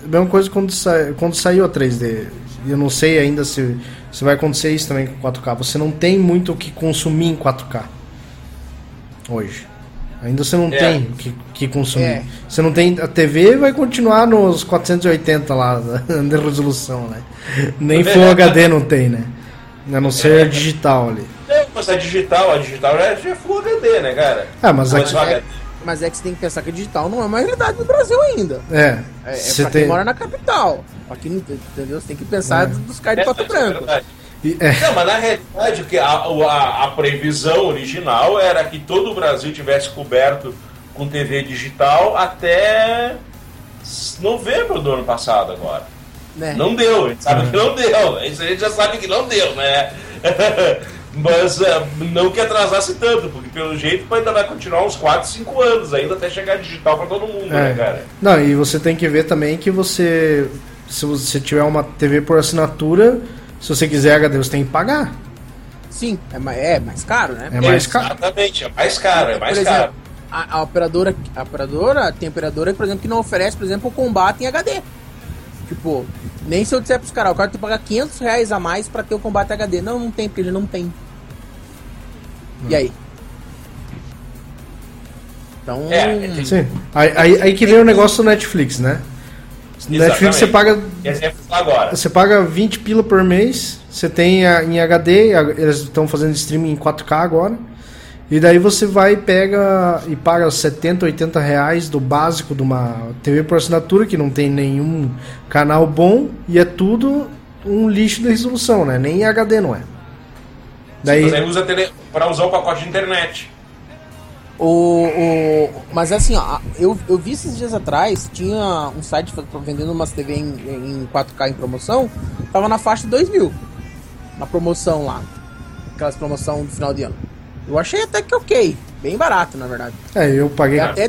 A mesma coisa quando, sa, quando saiu a 3D. Eu não sei ainda se, se vai acontecer isso também com 4K. Você não tem muito o que consumir em 4K hoje. Ainda você não é. tem o que, que consumir. É. Você não tem. A TV vai continuar nos 480 lá [laughs] de resolução, né? Nem Full HD não tem, né? A não ser é. digital ali. É, mas a digital, a digital já é Full HD, né, cara? Ah, mas, mas, é, mas é que você tem que pensar que a digital não é uma realidade no Brasil ainda. É. É, é pra tem... quem mora na capital. Não entendeu? Você tem que pensar é. dos caras de Pato é, Branco. É. Não, mas na realidade que a, a, a, previsão original era que todo o Brasil tivesse coberto com TV digital até novembro do ano passado agora. Né? Não deu, a gente sabe uhum. que não deu. Isso a gente já sabe que não deu, né? [laughs] Mas uh, não que atrasasse tanto, porque pelo jeito ainda vai continuar uns 4, 5 anos ainda até chegar digital para todo mundo, né, é. né, cara? Não, e você tem que ver também que você. Se você tiver uma TV por assinatura, se você quiser HD, você tem que pagar. Sim, é mais, é mais caro, né? É mais caro. Exatamente, é mais caro, é mais caro. A, a, operadora, a operadora, tem operadora, por exemplo, que não oferece, por exemplo, o combate em HD. Tipo, nem se eu disser pros caras, o cara tem que pagar 500 reais a mais pra ter o combate HD. Não, não tem, porque ele não tem. Hum. E aí? Então. É, é sim. Aí, aí, aí que vem o negócio do Netflix, né? Exatamente. Netflix você paga. Agora. Você paga 20 pila por mês, você tem a, em HD, eles estão fazendo streaming em 4K agora. E daí você vai pega e paga 70, 80 reais do básico de uma TV por assinatura que não tem nenhum canal bom e é tudo um lixo de resolução, né? Nem HD não é. Daí... Sim, mas usa tele... para usar o pacote de internet. O, o, mas assim, ó, eu, eu vi esses dias atrás, tinha um site vendendo umas TV em, em 4K em promoção, tava na faixa de 2 mil. Na promoção lá. Aquelas promoção do final de ano. Eu achei até que ok. Bem barato, na verdade. É, eu paguei. Até...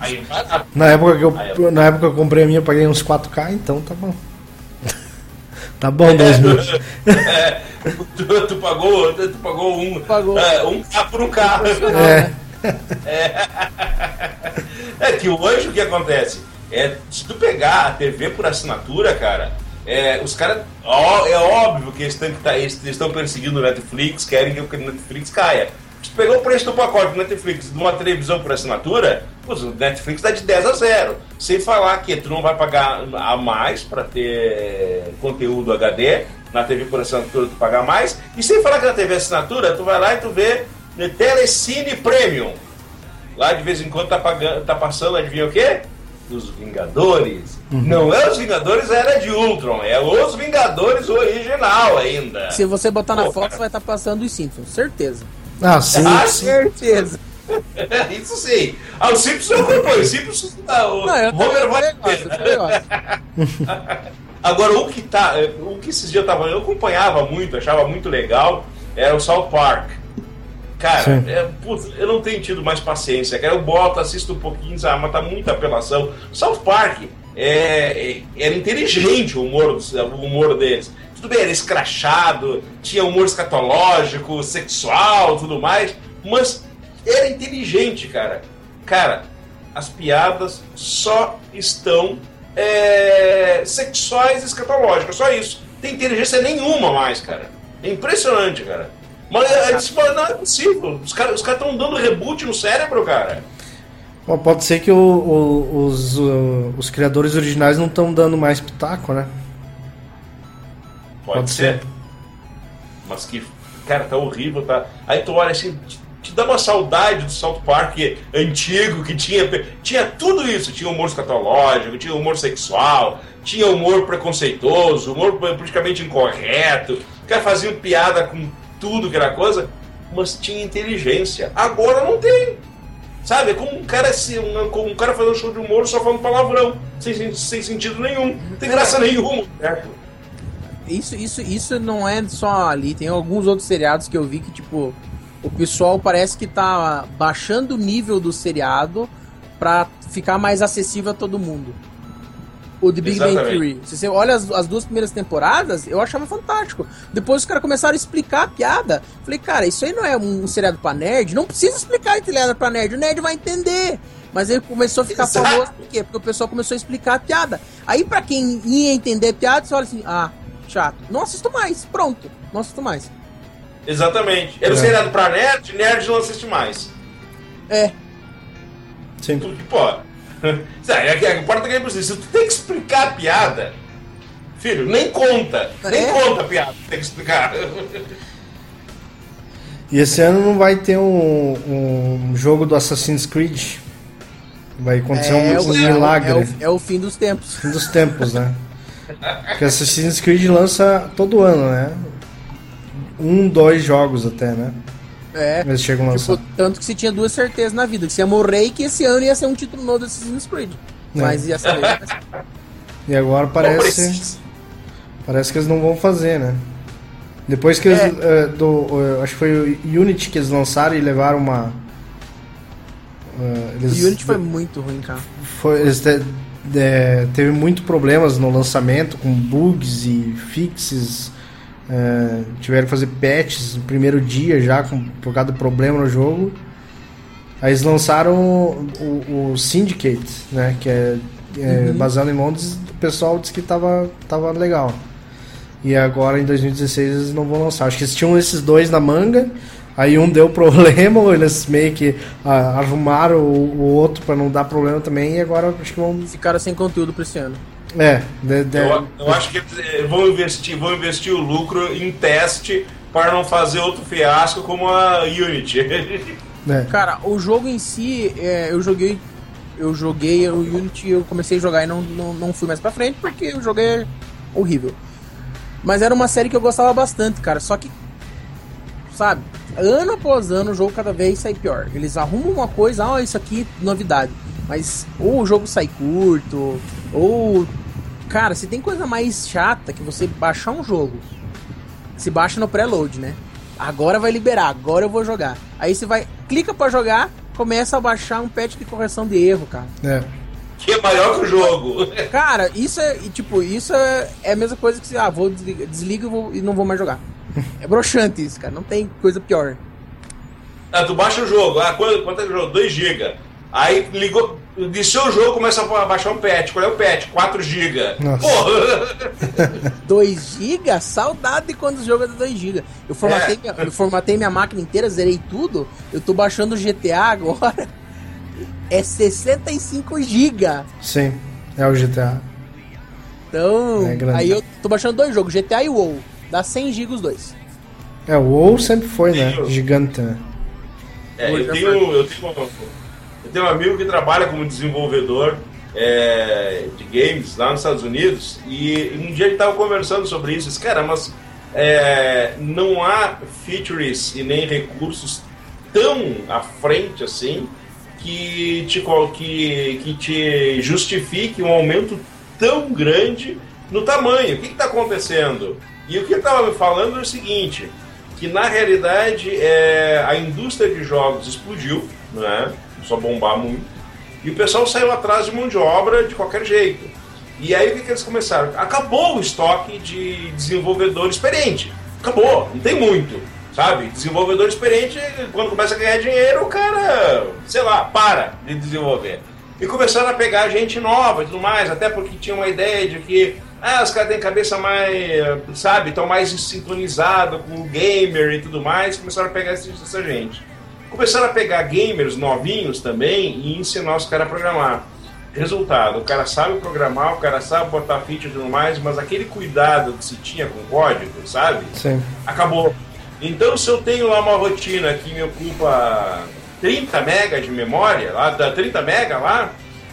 Na, época que eu, na época que eu comprei a minha, eu paguei uns 4K, então tá bom. [laughs] tá bom, 2 mil. [laughs] É, tu, tu, pagou, tu pagou um, pagou. É, um K por um K. É. É. é que hoje o que acontece? É, se tu pegar a TV por assinatura, cara, é, os caras. É óbvio que eles estão perseguindo o Netflix, querem que o Netflix caia. Se pegou o preço do pacote do Netflix de uma televisão por assinatura, o Netflix dá de 10 a 0. Sem falar que tu não vai pagar a mais para ter conteúdo HD, na TV por assinatura tu paga mais, e sem falar que na TV assinatura tu vai lá e tu vê Telecine Premium. Lá de vez em quando tá, pagando, tá passando, adivinha o quê? Os Vingadores. Uhum. Não é os Vingadores Era de Ultron, é os Vingadores original ainda. Se você botar na Pô, foto, cara. vai estar tá passando os Simpsons, certeza. Ah, sim. Ah, certeza. [laughs] Isso sim. Ah, o Simpsons eu acompanho. O Simpsons. Ah, o Não, Homer vai. [laughs] Agora, o que tá. O que esses dias eu tava. Eu acompanhava muito, achava muito legal, era o South Park. Cara, é, putz, eu não tenho tido mais paciência. Cara, eu boto, assisto um pouquinho, sabe, mas tá muita apelação. South Park é, é, era inteligente o humor, o humor deles. Tudo bem, era escrachado, tinha humor escatológico, sexual, tudo mais, mas era inteligente, cara. Cara, as piadas só estão é, sexuais e escatológicas, só isso. Tem inteligência nenhuma mais, cara. É impressionante, cara. Mas é, é, não é possível. Os caras os cara estão dando reboot no cérebro, cara. Pode ser que o, o, os, os criadores originais não estão dando mais pitaco, né? Pode, Pode ser. ser. Mas que, cara, tá horrível, tá? Aí tu olha assim, te, te dá uma saudade do South Park antigo, que tinha, tinha tudo isso. Tinha humor escatológico, tinha humor sexual, tinha humor preconceituoso, humor politicamente incorreto. O cara fazia piada com tudo que era coisa, mas tinha inteligência. Agora não tem. Sabe? É como um cara, assim, um, como um cara fazendo um show de humor só falando palavrão, sem, sem sentido nenhum. Não tem graça nenhuma, certo? Isso, isso, isso não é só ali. Tem alguns outros seriados que eu vi que, tipo, o pessoal parece que tá baixando o nível do seriado pra ficar mais acessível a todo mundo. O The Big Exatamente. Bang Theory. Se você olha as, as, duas primeiras temporadas, eu achava fantástico. Depois os caras começaram a explicar a piada. Falei, cara, isso aí não é um, um seriado pra nerd? Não precisa explicar a seriado pra nerd, o nerd vai entender. Mas ele começou a ficar Exato. famoso, por quê? Porque o pessoal começou a explicar a piada. Aí, pra quem ia entender a piada, você olha assim, ah, chato. Não assisto mais. Pronto. Não assisto mais. Exatamente. Era é. um seriado pra nerd, nerd não assiste mais. É. Sim. Tudo que pode. [laughs] É importa que é preciso. Se tu tem que explicar a piada, filho, nem conta. É? Nem conta a piada, tem que explicar. E esse ano não vai ter um, um jogo do Assassin's Creed. Vai acontecer é, um, milagre. É o, é o, fim dos tempos. Fim dos tempos, né? [laughs] Porque Assassin's Creed lança todo ano, né? Um, dois jogos até, né? É. Eles chegam a lançar. Tipo, tanto que se tinha duas certezas na vida: que você ia morrer e que esse ano ia ser um título novo do Assassin's Creed. É. Mas ia ser. e agora parece. Parece que eles não vão fazer, né? Depois que eles, é. uh, do, uh, acho que foi o Unity que eles lançaram e levaram uma. Uh, eles, o Unity foi muito ruim, cara. Foi, eles te, de, teve muito problemas no lançamento com bugs e fixes. tiveram que fazer patches no primeiro dia já com, por causa do problema no jogo. Aí eles lançaram o, o Syndicate, né? Que é, é uhum. baseado em Londres. O pessoal disse que tava, tava legal. E agora em 2016 eles não vão lançar. Acho que eles tinham esses dois na manga. Aí um deu problema, [laughs] eles meio que ah, arrumaram o, o outro para não dar problema também. E agora acho que vão. Ficaram sem conteúdo pra esse ano. É, de, de... Eu, eu, acho que vão investir, vão investir o lucro em teste para não fazer outro fiasco como a Unity. É. Cara, o jogo em si, é, eu joguei. Eu joguei o Unity, eu comecei a jogar e não, não, não fui mais pra frente porque o jogo é horrível. Mas era uma série que eu gostava bastante, cara. Só que, sabe, ano após ano o jogo cada vez sai pior. Eles arrumam uma coisa, ah, isso aqui, novidade. Mas ou o jogo sai curto, ou. Cara, se tem coisa mais chata que você baixar um jogo. Se baixa no pré-load, né? Agora vai liberar, agora eu vou jogar. Aí você vai, clica para jogar, começa a baixar um patch de correção de erro, cara. É que é maior que o jogo. Cara, isso é, tipo, isso é, é a mesma coisa que se, ah, vou desliga, desliga e, vou, e não vou mais jogar. É broxante isso, cara, não tem coisa pior. Ah, tu baixa o jogo, ah, quanto, quanto é o jogo? 2 GB. Aí ligou, desceu o jogo, começa a baixar um patch. Qual é o patch? 4 GB. Porra! 2 GB? Saudade quando o jogo é de 2 GB. Eu formatei, é. minha, eu formatei minha máquina inteira, zerei tudo. Eu tô baixando o GTA agora [laughs] é 65 GB. Sim, é o GTA. Então, é aí eu tô baixando dois jogos, GTA e WoW. Dá 100 GB os dois. É, o WoW sempre foi, né? Gigante, né? É, eu tenho, eu, tenho, eu tenho um amigo que trabalha como desenvolvedor é, de games lá nos Estados Unidos e um dia ele estava conversando sobre isso. Disse, cara, mas é, não há features e nem recursos tão à frente assim que te, que, que te justifique um aumento tão grande no tamanho. O que está acontecendo? E o que ele estava falando é o seguinte, que na realidade é, a indústria de jogos explodiu, né? só bombar muito, e o pessoal saiu atrás de mão de obra de qualquer jeito. E aí o que, que eles começaram? Acabou o estoque de desenvolvedor experiente. Acabou, não tem muito. Sabe? Desenvolvedor experiente, quando começa a ganhar dinheiro, o cara, sei lá, para de desenvolver. E começaram a pegar gente nova e tudo mais, até porque tinha uma ideia de que ah, os caras têm cabeça mais, sabe, estão mais sintonizados com o gamer e tudo mais, começaram a pegar essa gente. Começaram a pegar gamers novinhos também e ensinar os caras a programar. Resultado, o cara sabe programar, o cara sabe botar feature e tudo mais, mas aquele cuidado que se tinha com o código, sabe? Sim. Acabou. Então, se eu tenho lá uma rotina que me ocupa 30 MB de memória, lá, 30 MB lá,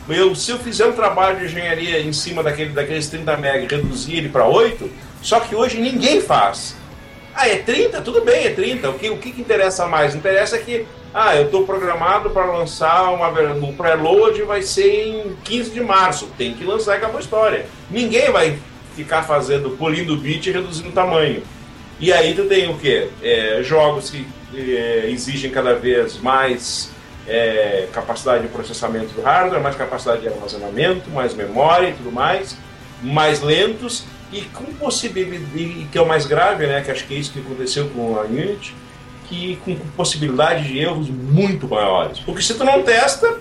eu, se eu fizer um trabalho de engenharia em cima daquele, daqueles 30 MB e reduzir ele para 8, só que hoje ninguém faz. Ah, é 30? Tudo bem, é 30. O que, o que, que interessa mais? Interessa que, ah, eu estou programado para lançar uma, um pré-load vai ser em 15 de março. Tem que lançar e acabou a história. Ninguém vai ficar fazendo, polindo o bit e reduzindo o tamanho. E aí tu tem o quê? É, jogos que é, exigem cada vez mais é, capacidade de processamento do hardware, mais capacidade de armazenamento, mais memória e tudo mais, mais lentos e com possibilidade, que é o mais grave, né, que acho que é isso que aconteceu com a Unity, que com possibilidade de erros muito maiores. Porque se tu não testa,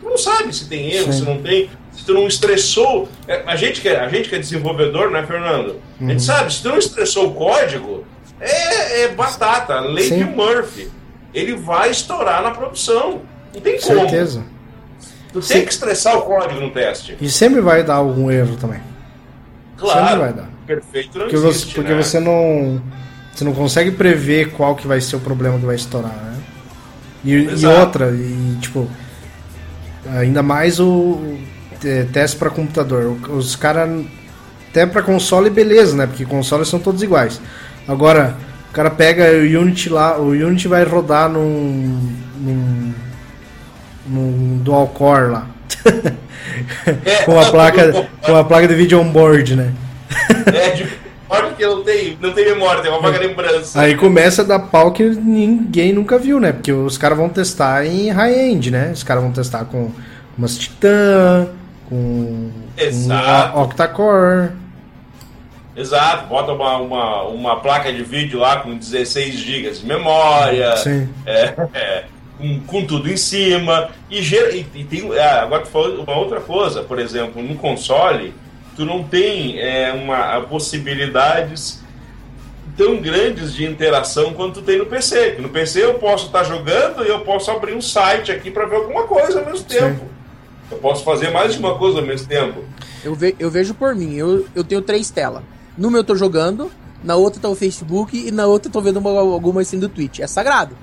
tu não sabe se tem erro, Sim. se não tem se tu não estressou. É, a gente que é, a gente que é desenvolvedor, né, Fernando? Uhum. A gente uhum. sabe, se tu não estressou o código, é, é batata. Lei de Murphy. Ele vai estourar na produção. Não tem como. Certeza. Tu tem que estressar o código no teste. E sempre vai dar algum erro também. Claro. Sempre vai dar. Perfeito não porque existe, você, Porque né? você não. Você não consegue prever qual que vai ser o problema que vai estourar, né? E, e outra, e tipo. Ainda mais o, teste para computador. Os caras. Até para console, beleza, né? Porque consoles são todos iguais. Agora, cara pega o Unity lá, o Unity vai rodar num. num, num dual core lá. [laughs] com a placa [laughs] com a placa de vídeo on board, né? é, de, porque não tem, não tem memória, tem uma vaga lembrança. Aí começa a dar pau que ninguém nunca viu, né? Porque os caras vão testar em high-end, né? Os caras vão testar com umas Titan, com Exato. um octa-core. Exato, bota uma, uma, uma placa de vídeo lá com 16 GB de memória, Sim. é, é, com, com tudo em cima. E, e, e tem, é, agora tu falou uma outra coisa, por exemplo, no console, tu não tem é, uma, possibilidades tão grandes de interação quanto tu tem no PC. No PC eu posso estar tá jogando e eu posso abrir um site aqui para ver alguma coisa ao mesmo tempo. Sim. Eu posso fazer mais de uma coisa ao mesmo tempo. Eu, ve eu vejo por mim, eu, eu tenho três telas. Numa eu tô jogando, na outra tá o Facebook e na outra eu tô vendo uma, alguma assim do Twitch. É sagrado.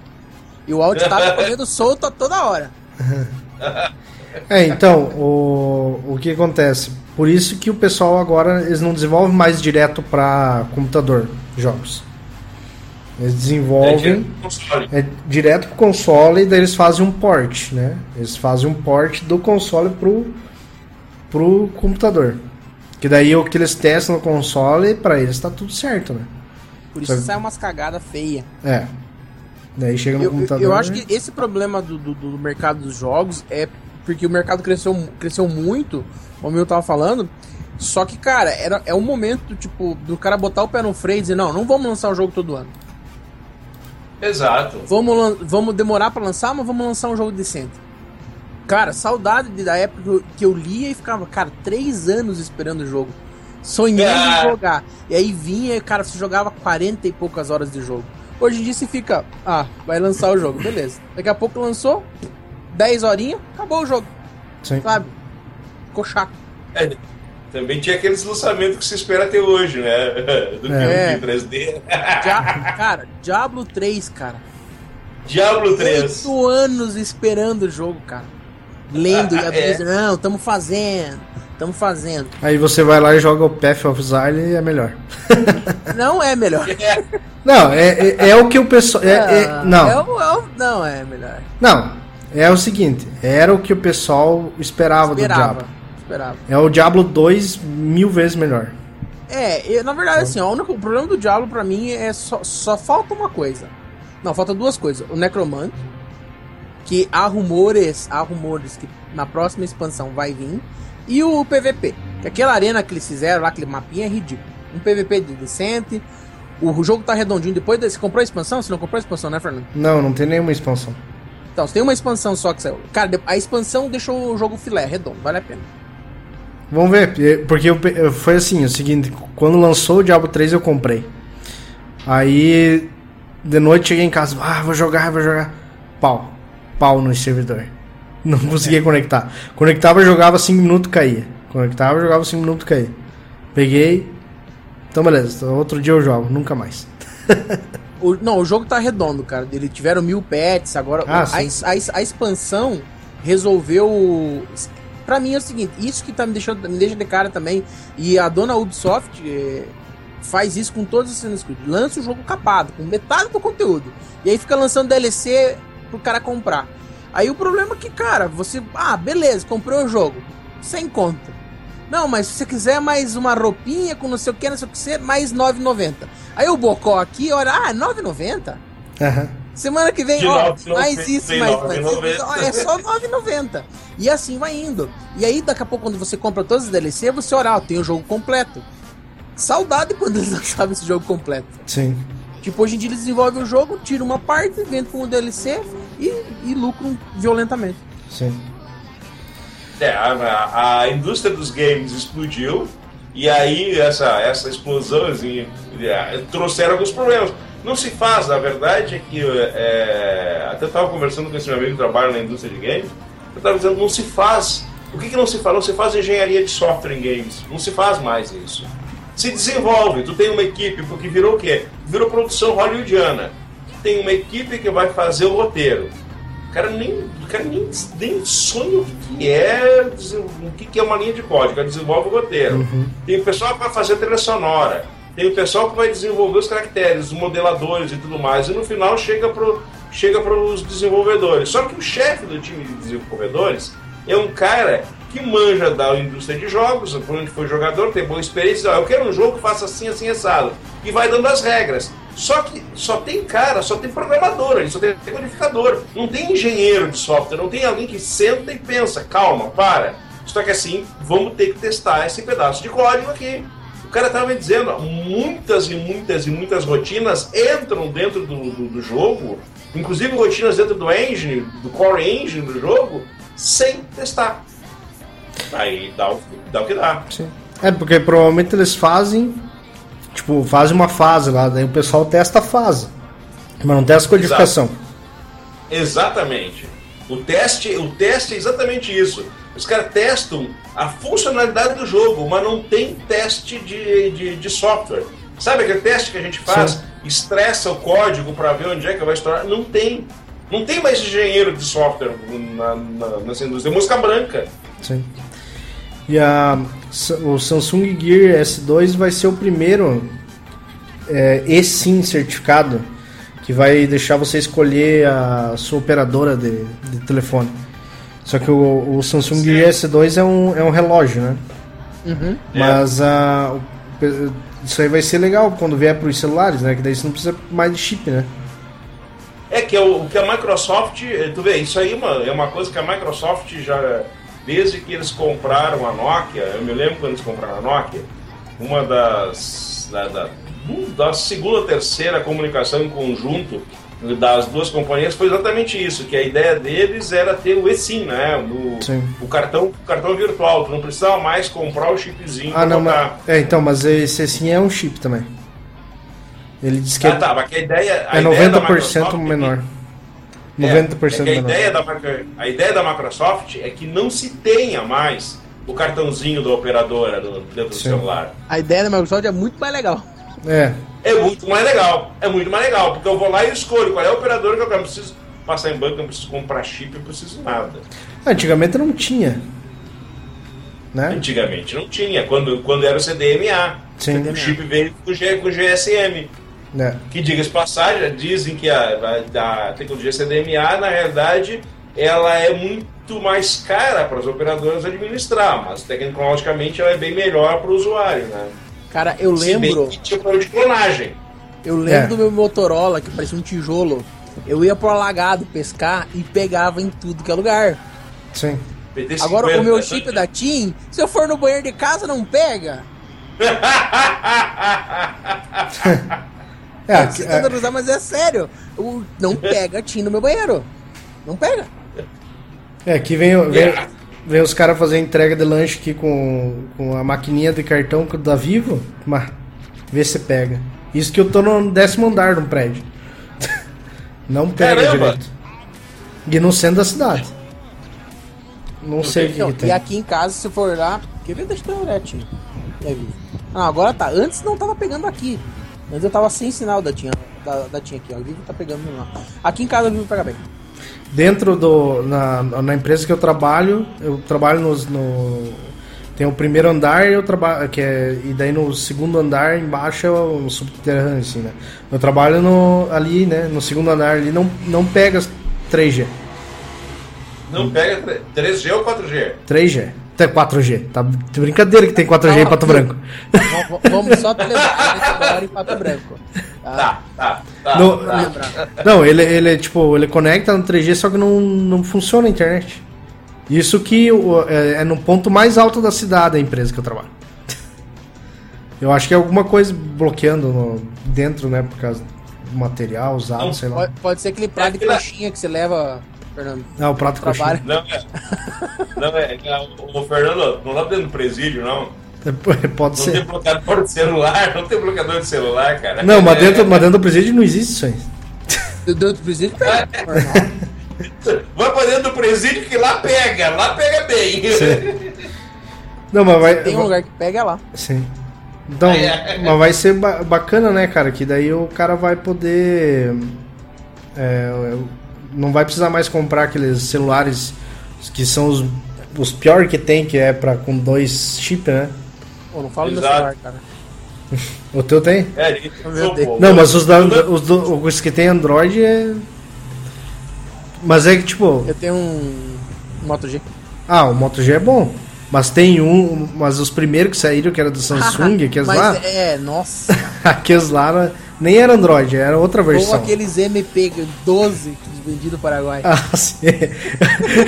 E o áudio tá [laughs] correndo solto a toda hora. É, então, o, o que acontece? Por isso que o pessoal agora eles não desenvolvem mais direto para computador jogos. Eles desenvolvem é, é direto pro console e daí eles fazem um port, né? Eles fazem um port do console pro, pro computador. Que daí o que eles testam no console, para eles tá tudo certo, né? Por isso Só... sai umas cagadas feias. É. Daí chega no eu, computador. Eu acho que esse problema do, do, do, mercado dos jogos é porque o mercado cresceu, cresceu muito, como eu tava falando. Só que, cara, era, é um momento, tipo, do cara botar o pé no freio e dizer, não, não vamos lançar o jogo todo ano. Exato. Vamos, vamos demorar para lançar, mas vamos lançar um jogo decente. Cara, saudade da época que eu lia e ficava, cara, três anos esperando o jogo. Sonhando em jogar. E aí vinha, cara, você jogava 40 e poucas horas de jogo. Hoje em dia você fica, ah, vai lançar o jogo, beleza. Daqui a pouco lançou, 10 horinhas, acabou o jogo. Sim. Sabe? Ficou chato. É, também tinha aqueles lançamentos que se espera até hoje, né? [laughs] Do é. filme 3D. [laughs] Dia cara, Diablo 3, cara. Diablo 3. Oito anos esperando o jogo, cara lendo e [laughs] é. não, estamos fazendo, estamos fazendo. Aí você vai lá e joga o Path of Exile e é melhor. [laughs] Não é melhor. Não, é, é, é, o que o pessoal. É, é, ah, não. É o, é o, não é melhor. Não, é o seguinte: era o que o pessoal esperava, esperava do Diablo. Esperava. É o Diablo 2 mil vezes melhor. É, na verdade, assim, ó, o, único, o problema do Diablo pra mim é só, só falta uma coisa. Não, falta duas coisas. O Necromante que há rumores, há rumores que na próxima expansão vai vir. E o PVP, que aquela arena que eles fizeram lá, aquele mapinha é ridículo. Um PVP decente. O jogo tá redondinho. Depois de, você comprou a expansão? Você não comprou a expansão, né, Fernando? Não, não tem nenhuma expansão. Então, você tem uma expansão só que saiu. Cara, a expansão deixou o jogo filé, redondo, vale a pena. Vamos ver, porque eu, foi assim, o seguinte, quando lançou o Diablo 3 eu comprei. Aí de noite cheguei em casa, ah, vou jogar, vou jogar. Pau pau no servidor. Não conseguia conectar. Conectava, jogava 5 minutos caía. Conectava, jogava 5 minutos caía. Peguei. Então beleza, outro dia eu jogo, nunca mais. o, não, o jogo tá redondo, cara. Eles tiveram mil pets, agora ah, a, a, a, expansão resolveu. Pra mim é o seguinte, isso que tá me deixando, me deixa de cara também. E a dona Ubisoft é, faz isso com todos os Assassin's Creed. Lança o jogo capado, com metade do conteúdo. E aí fica lançando DLC pro cara comprar. Aí o problema é que, cara, você. Ah, beleza, comprou o jogo. Sem conta. Não, mas se você quiser mais uma roupinha com não sei o que, não sei o que, mais 9,90. Aí o Bocó aqui, olha, ah, 9,90? Uhum. Semana que vem, ó, mais isso, mais, mais isso. É só 9,90. E assim vai indo. E aí, daqui a pouco, quando você compra todos os DLC, você olha, ó, tem o jogo completo. Saudade quando eles [laughs] lançavam esse jogo completo. Sim. Tipo, hoje em dia eles desenvolvem o jogo, tiram uma parte, vendem com o DLC e, e lucram violentamente. Sim. É, a, a, indústria dos games explodiu e aí essa, essa explosão assim, trouxeram alguns problemas. Não se faz, na verdade, é que é, até estava conversando com esse meu amigo que trabalha na indústria de games, eu estava dizendo, não se faz. O que, que não se faz? Não se faz engenharia de software em games. Não se faz mais isso se desenvolve. Tu tem uma equipe, porque virou o quê? Virou produção hollywoodiana. Tem uma equipe que vai fazer o roteiro. O cara nem, o cara nem, nem sonha o que é o que é uma linha de código, desenvolve o roteiro. Uhum. Tem o pessoal que vai fazer a trilha sonora. Tem o pessoal que vai desenvolver os caracteres, os modeladores e tudo mais. E no final chega para chega os desenvolvedores. Só que o chefe do time de desenvolvedores é um cara que manja da indústria de jogos, por onde foi jogador, tem boa experiência, eu quero um jogo que faça assim, assim, assado. E vai dando as regras. Só que só tem cara, só tem programador ali, só tem codificador. Não tem engenheiro de software, não tem alguém que senta e pensa, calma, para. Só que assim, vamos ter que testar esse pedaço de código aqui. O cara estava me dizendo, muitas e muitas e muitas rotinas entram dentro do, do, do jogo, inclusive rotinas dentro do engine, do core engine do jogo, sem testar. Aí dá o, dá o que dá. Sim. É, porque provavelmente eles fazem, tipo, fazem uma fase lá, daí o pessoal testa a fase. Mas não testa a codificação. Exato. Exatamente. O teste, o teste é exatamente isso. Os caras testam a funcionalidade do jogo, mas não tem teste de, de, de software. Sabe aquele teste que a gente faz? Sim. Estressa o código para ver onde é que vai estourar? Não tem. Não tem mais engenheiro de software na, na, nessa indústria. É música branca. Sim. E a, o Samsung Gear S2 vai ser o primeiro é, eSIM certificado que vai deixar você escolher a sua operadora de, de telefone. Só que o, o Samsung Sim. Gear S2 é um, é um relógio, né? Uhum. Mas a, isso aí vai ser legal quando vier para os celulares, né? Que daí você não precisa mais de chip, né? É que é o, que a Microsoft, tu vê, isso aí é uma, é uma coisa que a Microsoft já desde que eles compraram a Nokia, eu me lembro quando eles compraram a Nokia, uma das da, da, da segunda ou terceira comunicação em conjunto das duas companhias foi exatamente isso, que a ideia deles era ter o eSIM, né? O, o cartão, o cartão virtual, tu não precisava mais comprar o chipzinho. Ah, não, mas, é, então, mas esse eSIM é um chip também. Ele disse que ah, tá, mas que a ideia, a é 90% menor. Que, 90% é, é a, ideia da, a ideia da Microsoft é que não se tenha mais o cartãozinho da operadora do, dentro Sim. do celular. A ideia da Microsoft é muito mais legal. É. É muito mais legal. É muito mais legal, porque eu vou lá e escolho qual é a operadora que eu quero. Não preciso passar em banco, não preciso comprar chip, não preciso nada. Antigamente não tinha. Né? Antigamente não tinha, quando, quando era o CDMA. Sim. O chip veio com, G, com GSM. É. Que, diga-se passagem, dizem que a, a, a, tecnologia CDMA, na realidade, ela é muito mais cara para as operadoras administrar, mas tecnologicamente ela é bem melhor para o usuário, né? Cara, eu lembro. Se tipo de clonagem. Eu lembro é. do meu Motorola, que parecia um tijolo. Eu ia pro alagado pescar e pegava em tudo que é lugar. Sim. Agora o meu chip da TIM, se eu for no banheiro de casa, não pega. [laughs] É, você é, usar, mas é sério. O, não pega TIM no meu banheiro. Não pega. É, aqui vem, vem, vem os caras fazer entrega de lanche aqui com, com a maquininha de cartão da Vivo, mas vê se pega. Isso que eu tô no décimo andar do prédio. [laughs] Não pega Caramba. direito. E no centro da cidade. Não sei o que, que, tem. E aqui em casa, se for lá. Quer ver? Deixa eu tio. Ah, agora tá. Antes não tava pegando aqui. Antes eu tava sem sinal da tinha, da, da tinha aqui, ó. O Vivo tá pegando lá. Aqui em casa o Vivo pega bem. Dentro do. Na, na empresa que eu trabalho, eu trabalho nos, no. Tem o primeiro andar eu trabalho. Que é, e daí no segundo andar embaixo é o subterrâneo, assim, né? Eu trabalho no, ali, né? No segundo andar ali não, não pega 3G. Não pega 3G ou 4G? 3G. Até 4G. Tá de brincadeira que tem 4G em Pato Branco. Vamos só televisar agora em Pato Branco. Tá, tá, tá. No, tá. Não, ele, ele, tipo, ele conecta no 3G, só que não, não funciona a internet. Isso que é, é no ponto mais alto da cidade a empresa que eu trabalho. Eu acho que é alguma coisa bloqueando no, dentro, né? Por causa do material usado, não, sei lá. Pode, pode ser aquele prato de coxinha que você leva Fernando. Não, o prato trabalho. Não, é, não é, é, o Fernando, não tá dentro do presídio, não. [laughs] Pode não ser. Não tem bloqueador de celular, não tem bloqueador de celular, cara. Não, mas dentro, mas dentro do presídio não existe isso aí. Dentro do presídio pega. Vai pra dentro do presídio que lá pega, lá pega bem. Sim. Não, mas vai. Tem um lugar que pega lá. Sim. Então, mas vai ser bacana, né, cara? Que daí o cara vai poder. É, não vai precisar mais comprar aqueles celulares que são os, os piores que tem, que é pra, com dois chips, né? Pô, não fala do meu celular, cara. [laughs] o teu tem? É, não, mas os, da, os, os que tem Android é. Mas é que tipo. Eu tenho um Moto G. Ah, o Moto G é bom. Mas tem um, mas os primeiros que saíram, que era do [laughs] Samsung, aqueles lá. é, nossa. [laughs] aqueles lá nem era Android, era outra versão. Ou aqueles MP12 vendidos no Paraguai. Ah, sim.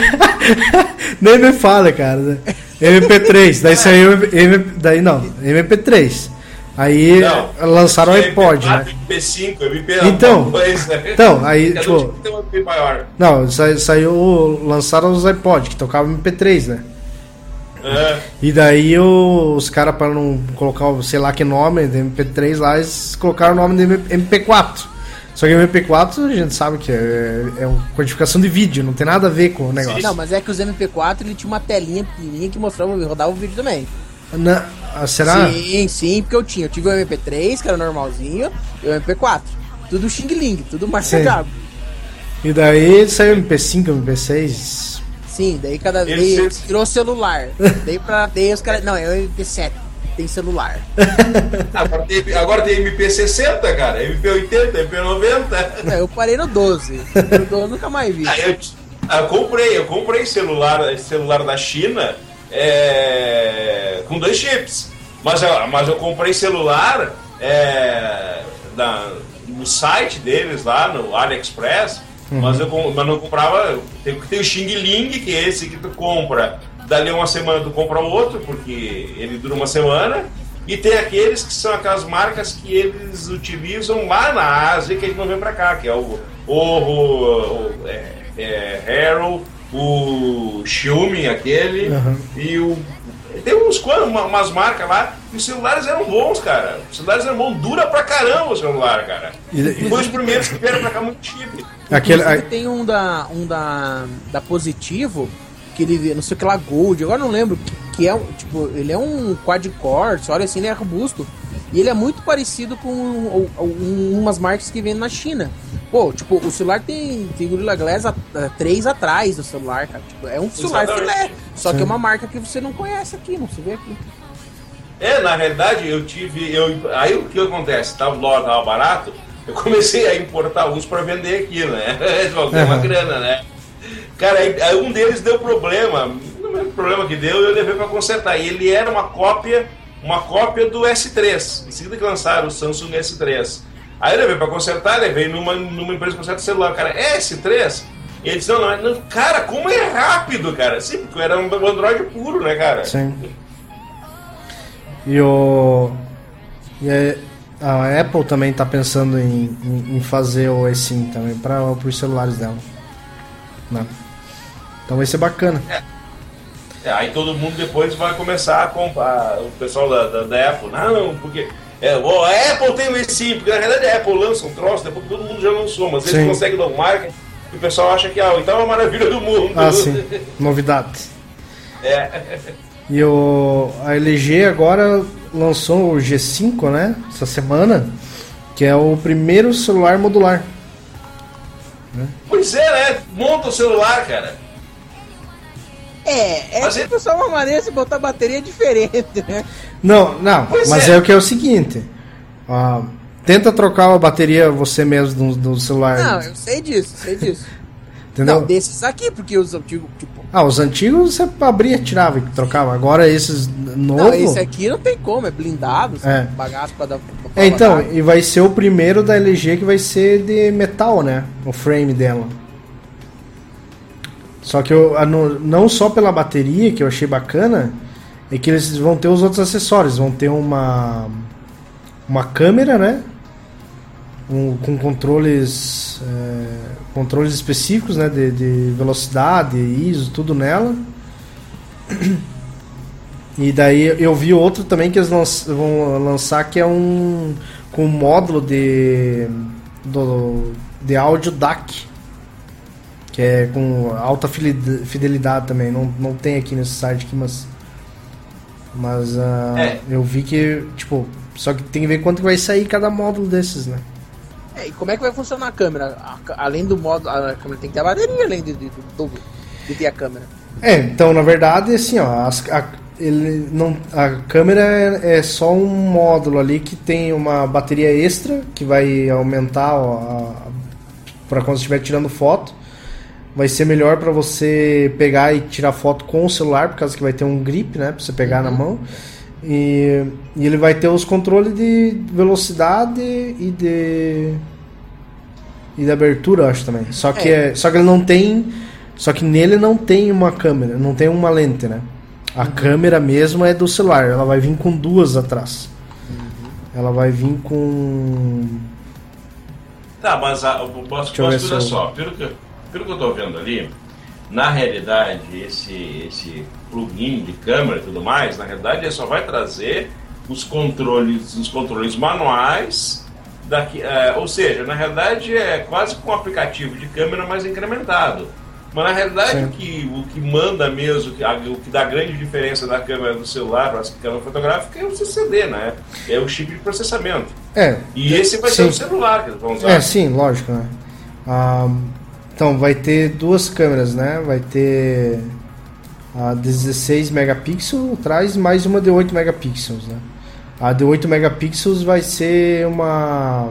[laughs] nem me fala, cara. MP3, daí saiu. MP, daí não, MP3. Aí não, lançaram o iPod, né? MP5, MP então, [laughs] então, aí, tipo. Não, saiu. Lançaram os iPod, que tocavam MP3, né? É. E daí os caras, para não colocar, sei lá que nome de MP3 lá, eles colocaram o nome de MP4. Só que o MP4 a gente sabe que é, é uma codificação de vídeo, não tem nada a ver com o negócio. Não, mas é que os MP4 ele tinha uma telinha pequenininha que mostrava, rodava o vídeo também. Na, ah, será? Sim, sim, porque eu tinha. Eu tive o MP3, que era normalzinho, e o MP4. Tudo Xing Ling, tudo marca E daí saiu MP5, MP6. Sim, daí cada vez tirou celular. daí pra. Daí os caras. Não, é o MP7 tem celular. [laughs] agora, tem, agora tem MP60, cara, MP80, MP90. É, eu parei no 12. No 12 nunca mais vi. Ah, eu, eu, comprei, eu comprei celular, celular da China é, com dois chips. Mas, mas eu comprei celular é, no site deles lá, no AliExpress. Uhum. Mas eu mas não comprava. Tem, tem o Xing Ling, que é esse que tu compra. Dali uma semana tu compra outro, porque ele dura uma semana. E tem aqueles que são aquelas marcas que eles utilizam lá na Ásia que eles não vêm pra cá, que é o Oro, é, é, Harrow, o Xiaomi aquele uhum. e o tem uns umas marcas lá e os celulares eram bons, cara. Os celulares eram bons, dura pra caramba o celular, cara. E, foi os primeiros que vieram pra cá muito chip. Aquele, tem um da um da da Positivo que ele não sei o que lá Gold, agora não lembro que é tipo, ele é um quad-core, olha assim, ele é robusto. E ele é muito parecido com um, um, umas marcas que vendem na China. Pô, tipo, o celular tem, tem Gorilla Glass a, a, 3 atrás do celular, cara. Tipo, é um celular filé. Só Sim. que é uma marca que você não conhece aqui, não se vê aqui. É, na realidade, eu tive. Eu, aí o que acontece? Tava, o tava barato, eu comecei a importar uns para vender aqui, né? [laughs] Tem uma grana, né? Cara, aí, aí um deles deu problema. Não é problema que deu, eu levei para consertar. E ele era uma cópia uma cópia do S3, em seguida que lançaram o Samsung S3. Aí eu levei para consertar, levei numa, numa empresa que conserta celular, cara, é S3? E ele disse, não, não, não, cara, como é rápido, cara? Sim, porque era um Android puro, né, cara? Sim. E o... E a Apple também está pensando em, em, fazer o eSIM também para os celulares dela. Né? Então vai ser bacana. É. É, aí todo mundo depois vai começar a comprar, o pessoal da, da, da Apple, não, porque é, a Apple tem o eSIM, porque na realidade a Apple lança um troço, depois todo mundo já lançou, mas eles conseguem dar um marketing e o pessoal acha que ah, então é uma maravilha do mundo. Ah, sim. [laughs] Novidade. É. E o, a LG agora lançou o G5, né? Essa semana, que é o primeiro celular modular. Né? Pois é, né? Monta o celular, cara. É, é mas tipo só uma maneira de botar bateria diferente, né? Não, não, pois mas é. é. o que é o seguinte. Uh, tenta trocar a bateria você mesmo do, do celular. Não, eu sei disso, sei disso. Entendeu? Não, desses aqui, porque os antigos, tipo. Ah, os antigos você abria, tirava e trocava. Agora esses novos. Não, esse aqui não tem como, é blindado, é. bagaço pra dar. Pra é, então, e vai ser o primeiro da LG que vai ser de metal, né? O frame dela. Só que eu, não só pela bateria, que eu achei bacana, é que eles vão ter os outros acessórios. Vão ter uma, uma câmera, né? Um, com controles é, controles específicos né, de, de, velocidade, ISO, tudo nela. E daí eu vi outro também que eles vão lançar que é um com um módulo de do, de áudio DAC que é com alta fidelidade também. Não, não tem aqui nesse site aqui, mas. Mas uh, é. eu vi que, tipo, só que tem que ver quanto vai sair cada módulo desses, né? É, e como é que vai funcionar a câmera? além do módulo, a câmera tem que ter a bateria além de, de, de, de ter a câmera. É, então na verdade, assim, ó, as, a, ele não, a câmera é, é, só um módulo ali que tem uma bateria extra que vai aumentar para quando estiver tirando foto vai ser melhor para você pegar e tirar foto com o celular, por causa que vai ter um grip, né, para você pegar uhum. na mão. E, e, ele vai ter os controles de velocidade e de e de abertura, acho também. Só que é. é. só que ele não tem, só que nele não tem uma câmera, não tem uma lente, né? A uhum. câmera mesmo é do celular, ela vai vir com duas atrás. Uhum. Ela vai vir com Tá, mas a, posso, posso olha só, pelo que, pelo que eu estou vendo ali, na realidade, esse, esse plugin de câmera e tudo mais, na realidade, ele só vai trazer os controles, os controles manuais daqui, é, ou seja, na realidade é quase com um aplicativo de câmera mais incrementado. Mas na realidade o que, o que manda mesmo, o que, o que dá grande diferença da câmera do celular para a câmera fotográfica é o CCD, né? É o chip de processamento. É. E esse vai sim. ser o celular que eles vão usar. É, sim, lógico, né? Ah, então vai ter duas câmeras, né? Vai ter a 16 megapixels traz mais uma de 8 megapixels, né? A de 8 megapixels vai ser uma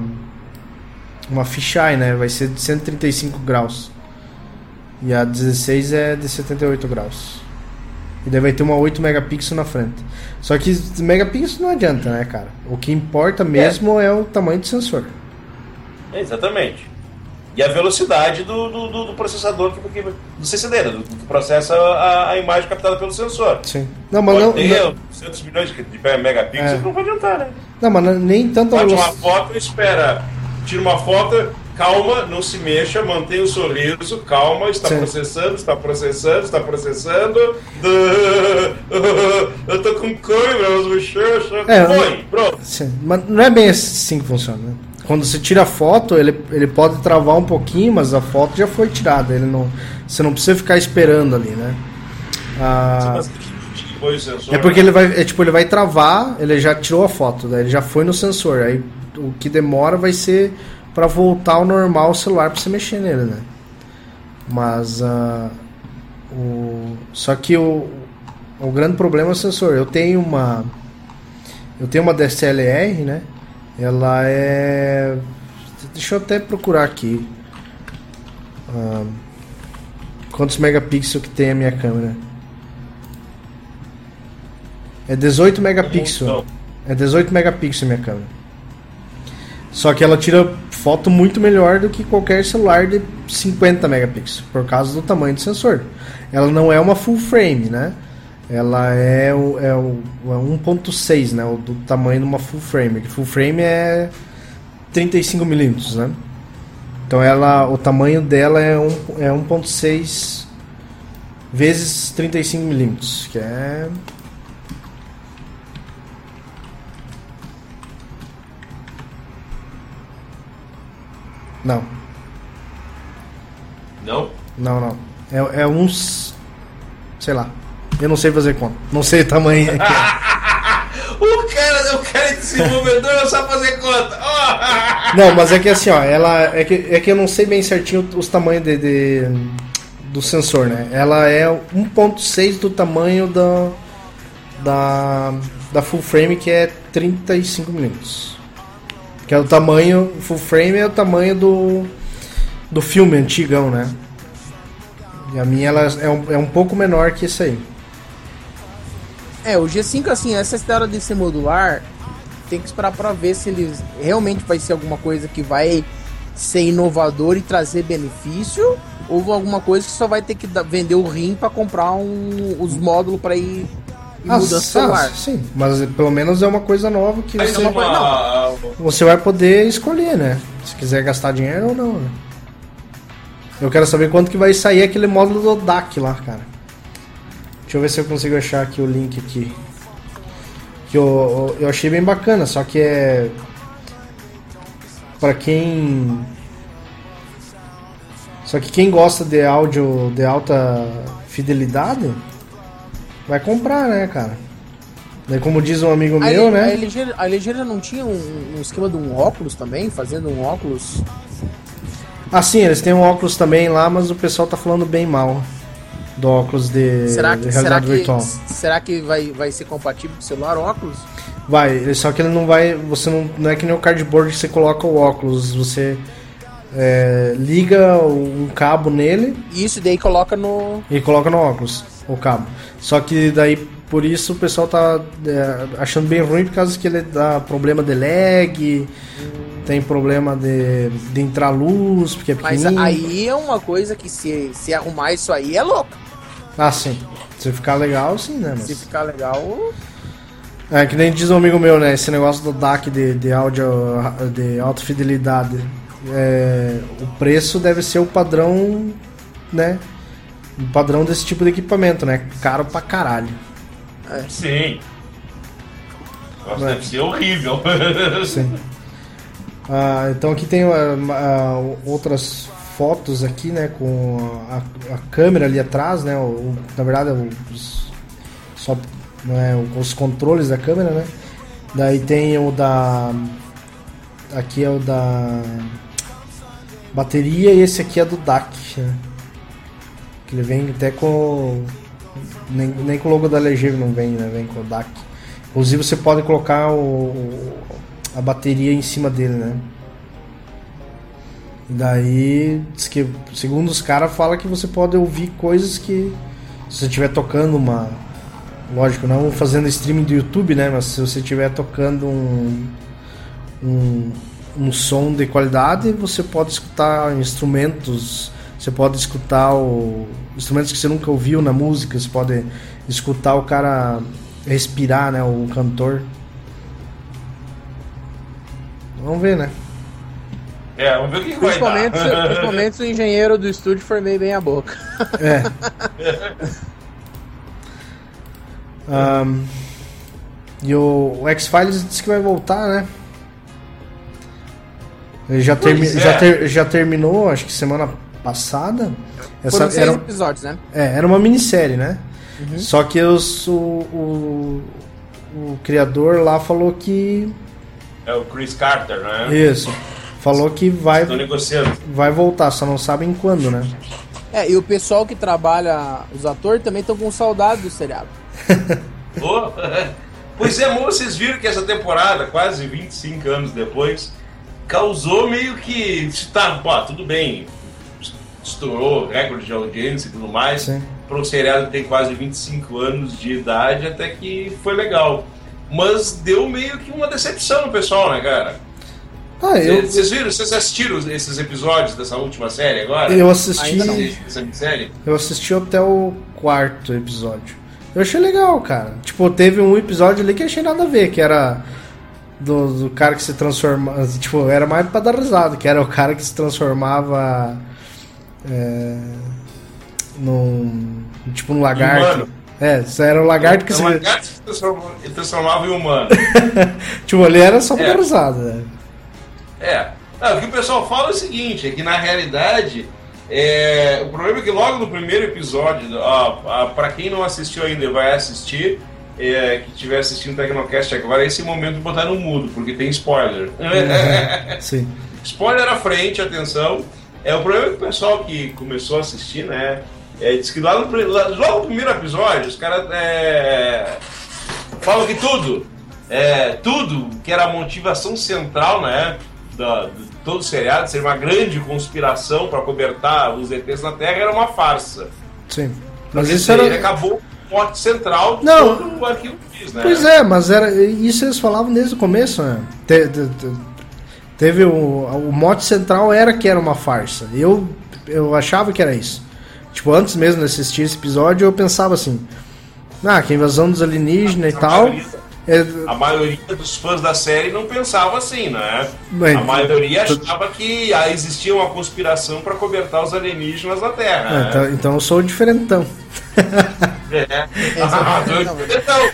uma fisheye, né? Vai ser de 135 graus. E a 16 é de 78 graus. E daí vai ter uma 8 megapixels na frente. Só que megapixels não adianta, né, cara? O que importa mesmo é, é o tamanho do sensor. exatamente. E a velocidade do, do, do, do processador que, que, do CCD, do, que processa a, a, imagem captada pelo sensor. Sim. Não, mas Pode não. Ter não... 200 milhões de megapixels, é. não vai adiantar, né? Não, mas nem tanto Bate uma foto, espera, tira uma foto, calma, não se mexa, mantenha o sorriso, calma, está Sim. processando, está processando, está processando. [laughs] Eu tô com câimbra nas bochechas. É, Foi, pronto. Sim. Mas não é bem assim que funciona, né? Quando você tira a foto, ele, ele pode travar um pouquinho, mas a foto já foi tirada. Ele não, você não precisa ficar esperando ali, né? Ah, é porque ele vai, é, tipo, ele vai travar, ele já tirou a foto, ele já foi no sensor. Aí o que demora vai ser para voltar ao normal o celular para você mexer nele, né? Mas uh, o só que o, o grande problema é o sensor. Eu tenho uma eu tenho uma DSLR, né? Ela é deixa eu até procurar aqui uh, quantos megapixels que tem a minha câmera. É 18 megapixels. É 18 megapixels minha câmera. Só que ela tira foto muito melhor do que qualquer celular de 50 megapixels, por causa do tamanho do sensor. Ela não é uma full frame, né? Ela é o, é o é 1.6, né? O do tamanho de uma full frame. Full frame é 35 milímetros, né? Então ela, o tamanho dela é, um, é 1.6 vezes 35 milímetros, que é Não. Não? Não, não. É, é uns. Sei lá. Eu não sei fazer conta. Não sei o tamanho. [laughs] o cara, o cara é desenvolvedor não sabe fazer conta. [laughs] não, mas é que assim, ó, ela. É que, é que eu não sei bem certinho os tamanhos de, de do sensor, né? Ela é 1.6 do tamanho da, da, da full frame, que é 35 milímetros. Que é o tamanho, full frame é o tamanho do, do filme antigão, né? E a minha ela é um, é um pouco menor que isso aí. É, o G5, assim, essa história de ser modular, tem que esperar para ver se ele realmente vai ser alguma coisa que vai ser inovador e trazer benefício, ou alguma coisa que só vai ter que vender o rim para comprar um, os módulos para ir ah, muda celular. Sim, mas pelo menos é uma coisa nova que você, uma... Não, você vai poder escolher, né? Se quiser gastar dinheiro ou não. Né? Eu quero saber quanto que vai sair aquele módulo do DAC lá, cara. Deixa eu ver se eu consigo achar aqui o link aqui. Que eu, eu achei bem bacana, só que é para quem só que quem gosta de áudio de alta fidelidade vai comprar, né, cara? Daí, como diz um amigo a meu, né? A LG, a LG já não tinha um, um, esquema de um óculos também, fazendo um óculos. Ah, sim, eles têm um óculos também lá, mas o pessoal tá falando bem mal do óculos de, será que, de realidade será virtual. Que, será que vai, vai ser compatível com o celular óculos? Vai, só que ele não vai. Você não, não é que nem o cardboard que você coloca o óculos, você é, liga um cabo nele. Isso, daí coloca no. E coloca no óculos o cabo. Só que daí por isso o pessoal tá é, achando bem ruim por causa que ele dá problema de lag, tem problema de, de entrar luz, porque é pequenininho. Mas aí é uma coisa que se, se arrumar isso aí é louco. Ah, sim. Se ficar legal, sim, né? Mas... Se ficar legal. É, que nem diz um amigo meu, né? Esse negócio do DAC de, de áudio de alta fidelidade. É, o preço deve ser o padrão, né? O padrão desse tipo de equipamento, né? Caro pra caralho. É. Sim. Nossa, é. deve ser horrível. Sim. [laughs] Ah, então aqui tem ah, ah, outras fotos aqui, né, com a, a, câmera ali atrás, né, o, na verdade os, só, né, os controles da câmera, né. Daí tem o da aqui é o da bateria e esse aqui é do DAC, né? Que ele vem até com nem, nem com o logo da LG não vem, né? Vem com o DAC. Inclusive você pode colocar o, a bateria em cima dele, né? Daí, diz que, segundo os caras, fala que você pode ouvir coisas que, se você estiver tocando uma. Lógico, não fazendo streaming do YouTube, né? Mas se você estiver tocando um, um, um som de qualidade, você pode escutar instrumentos, você pode escutar o, instrumentos que você nunca ouviu na música, você pode escutar o cara respirar, né? O cantor. Vamos ver, né? É, vamos ver o que vai dar. [laughs] Principalmente se o engenheiro do estúdio formei bem a boca. É. [laughs] um, e o, o X-Files disse que vai voltar, né? Ele já, termi é. já, ter já terminou, acho que semana passada. Essa, Foram seis era, episódios, né? É, era uma minissérie, né? Uhum. Só que os, o, o, o criador lá falou que é o Chris Carter, né? Isso. Falou que vai. Estão negociando. Vai voltar, só não sabem quando, né? É, e o pessoal que trabalha, os atores também estão com saudade do seriado. [laughs] oh, pois é, vocês viram que essa temporada, quase 25 anos depois, causou meio que. Tá, pô, tudo bem. Estourou recorde de audiência e tudo mais. Para um seriado que tem quase 25 anos de idade, até que foi legal mas deu meio que uma decepção no pessoal, né, cara? Ah, eu... Vocês viram? Vocês assistiram esses episódios dessa última série agora? Eu assisti. série? Eu assisti até o quarto episódio. Eu achei legal, cara. Tipo, teve um episódio ali que achei nada a ver, que era do, do cara que se transformava. Tipo, era mais pra dar risada, que era o cara que se transformava. É, num. Tipo, um lagarto. Humano. É, isso era o lagarto que é, se. Lagarto se transformava, transformava em humano. [laughs] tipo, ali era só é. usada. Né? É. Não, o que o pessoal fala é o seguinte: é que na realidade. É, o problema é que logo no primeiro episódio, para quem não assistiu ainda vai assistir, é, que estiver assistindo o Tecnocast agora, é esse momento de botar no mudo, porque tem spoiler. Uhum. [laughs] Sim. spoiler à frente, atenção. É o problema é que o pessoal que começou a assistir, né? É, diz que lá no, lá, logo no primeiro episódio, os caras é, falam que tudo, é, tudo que era a motivação central, né? Da, de todo o seriado, ser uma grande conspiração para cobertar os ETs na Terra, era uma farsa. Sim. Mas isso era... Ele acabou o forte central de Não, todo o arquivo né? Pois é, mas era, isso eles falavam desde o começo, né? Te, te, te, teve o, o mote central era que era uma farsa. Eu, eu achava que era isso. Tipo, antes mesmo de assistir esse episódio, eu pensava assim: ah, que a invasão dos alienígenas e tal. É... A maioria dos fãs da série não pensava assim, né? Bem, a maioria achava que existia uma conspiração para cobertar os alienígenas na Terra. É, né? então, então, eu sou o diferentão. É. [laughs] ah, diferentão.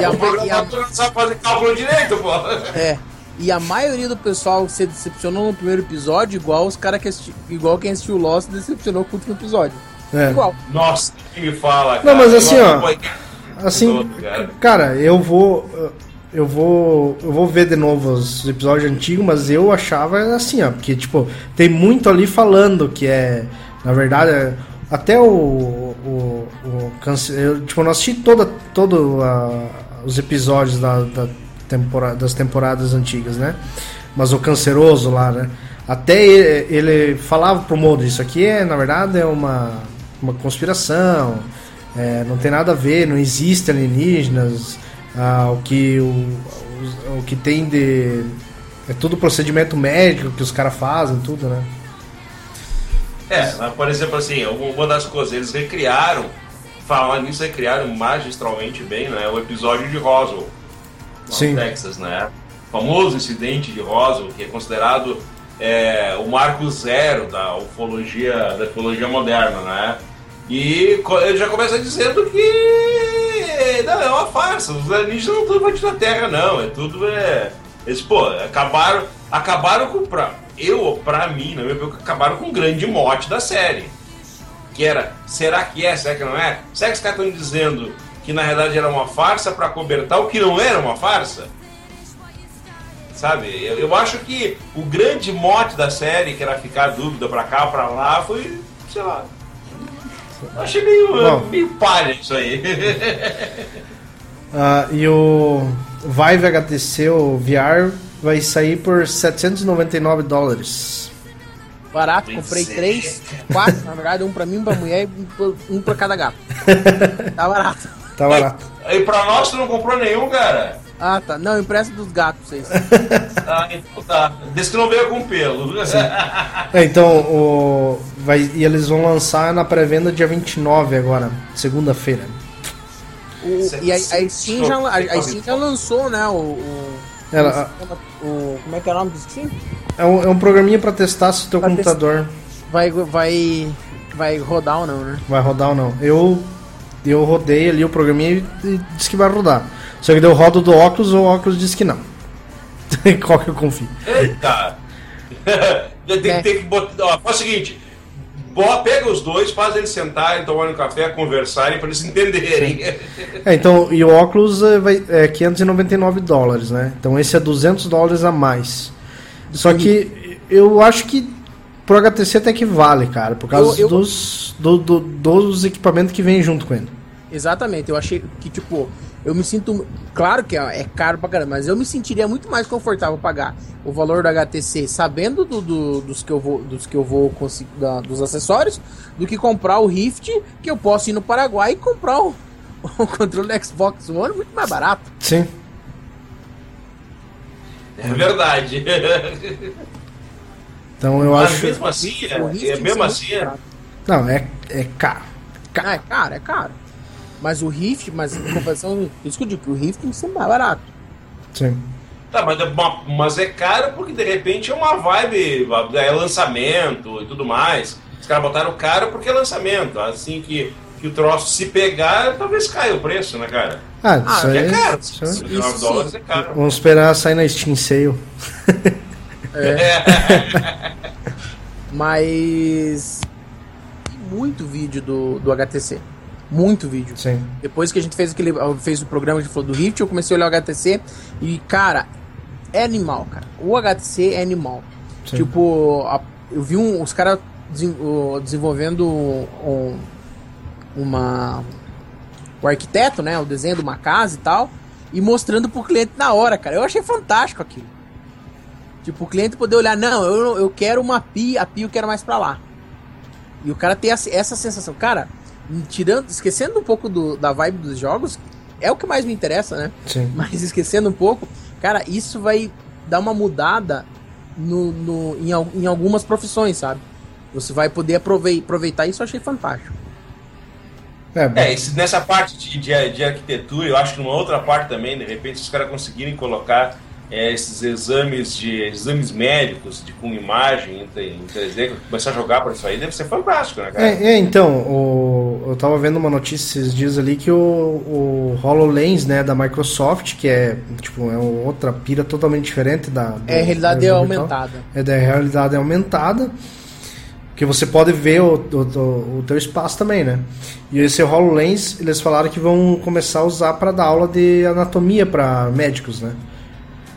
É, o programa a... não sabe fazer cálculo direito, pô. É. E a maioria do pessoal se decepcionou no primeiro episódio, igual os caras que assisti, igual quem assistiu Lost decepcionou com o último episódio. É. Igual. Nossa, que me fala, cara. Não, mas assim, ó. Assim, cara, eu vou. Eu vou. Eu vou ver de novo os episódios antigos, mas eu achava assim, ó. Porque, tipo, tem muito ali falando que é. Na verdade, é, até o. o, o eu, tipo, não assisti toda, todo uh, os episódios da, da temporada, das temporadas antigas, né? Mas o canceroso lá, né? Até ele, ele falava pro Mulder, isso aqui é, na verdade, é uma, uma conspiração, é, não tem nada a ver, não existe alienígenas, ah, o, que, o, o, o que tem de. É tudo procedimento médico que os caras fazem, tudo, né? É, por exemplo, assim, uma das coisas, eles recriaram, falando nisso, recriaram magistralmente bem, né? O episódio de Roswell, no Texas, né? O famoso incidente de Roswell, que é considerado é, o marco zero da ufologia, da ufologia moderna, né? E ele já começa dizendo que não, é uma farsa, os alienígenas não estão invadindo a Terra, não, é tudo. É, eles, pô, acabaram, acabaram com. Pra, eu, pra mim, na minha opinião, acabaram com o grande mote da série. Que era, será que é, será que não é? Será que os caras estão dizendo que na realidade era uma farsa para cobertar o que não era uma farsa? Sabe? Eu, eu acho que o grande mote da série, que era ficar dúvida pra cá, pra lá, foi, sei lá. Achei meio, Bom, meio palha isso aí. uh, [laughs] e o Vive HTC, o VR, vai sair por 799 dólares. Barato, comprei três, quatro, na verdade, um pra mim, um pra mulher e um pra cada gato. [laughs] Tá barato. Tá barato. E, e pra nós, tu não comprou nenhum, cara? Ah, tá. Não, empresta dos gatos vocês. [laughs] ah, então tá. Desde que não veio com pelo. é, então, o... Vai... e eles vão lançar na pré-venda dia 29 agora, segunda-feira. e a, a, Steam já, a, a Steam já lançou, né, o... o... Ela, o, como é que é o nome do Steam? É um, é um programinha pra testar se o teu pra computador... Vai, vai, vai rodar ou não, né? Vai rodar ou não. Eu, eu rodei ali o programinha e disse que vai rodar. Só que deu rodo do óculos, o óculos disse que não. [laughs] Qual que eu confio? Eita! tem, [laughs] é. tem que botar. Ó, faz o seguinte: pega os dois, faz eles sentarem, tomarem um café, conversarem para eles entenderem. [laughs] É, então, e o óculos é, vai, é 599 dólares, né? Então esse é 200 dólares a mais. Só que eu acho que pro HTC até que vale, cara, por causa eu, eu... Dos, do, do, dos equipamentos que vem junto com ele. Exatamente, eu achei que, tipo, eu me sinto. Claro que é caro pra caramba, mas eu me sentiria muito mais confortável pagar o valor do HTC sabendo do, do, dos que eu vou, dos que eu vou conseguir, da, dos acessórios, do que comprar o Rift, que eu posso ir no Paraguai e comprar o, [laughs] o controle do Xbox One muito mais barato. Sim. É verdade. Então eu mas acho. Mesmo assim, é, é mesmo assim. É... Não, é, é caro. caro. Ah, é caro, é caro. Mas o Rift, mas em comparação, isso que eu digo, que o Rift tem que ser mais barato. Sim. Tá, mas, é mas é caro porque de repente é uma vibe, é lançamento e tudo mais. Os caras botaram caro porque é lançamento. Assim que, que o troço se pegar, talvez caia o preço, né, cara? Ah, isso ah, aí, é caro. Isso, isso, dólares é caro. Vamos esperar sair na Steam Sale. É. [laughs] Mas. muito vídeo do, do HTC muito vídeo. Sim. Depois que a gente fez aquele fez o programa de falou do Rift, eu comecei a olhar o HTC e cara, é animal, cara. O HTC é animal. Sim. Tipo, a, eu vi um, os caras desenvolvendo um, uma o arquiteto, né, o desenho de uma casa e tal, e mostrando pro cliente na hora, cara. Eu achei fantástico aquilo. Tipo, o cliente poder olhar, não, eu, eu quero uma pia, a pia eu quero mais pra lá. E o cara ter essa sensação. Cara, tirando, esquecendo um pouco do, da vibe dos jogos, é o que mais me interessa, né? Sim. [laughs] Mas esquecendo um pouco, cara, isso vai dar uma mudada no, no, em, em algumas profissões, sabe? Você vai poder aproveitar isso, eu achei fantástico. É, é nessa parte de, de, de, arquitetura, eu acho que numa outra parte também, de repente, se os caras conseguirem colocar é, esses exames de exames médicos de, com imagem em, 3D, começar a jogar para isso aí, deve ser fantástico, né, cara? É, é, então, o, eu tava vendo uma notícia esses dias ali que o, o HoloLens, né, da Microsoft, que é, tipo, é outra pira totalmente diferente da... Do, é realidade da aumentada. É da realidade aumentada, que você pode ver o, o, o teu espaço também, né? E esse HoloLens, eles falaram que vão começar a usar para dar aula de anatomia para médicos, né?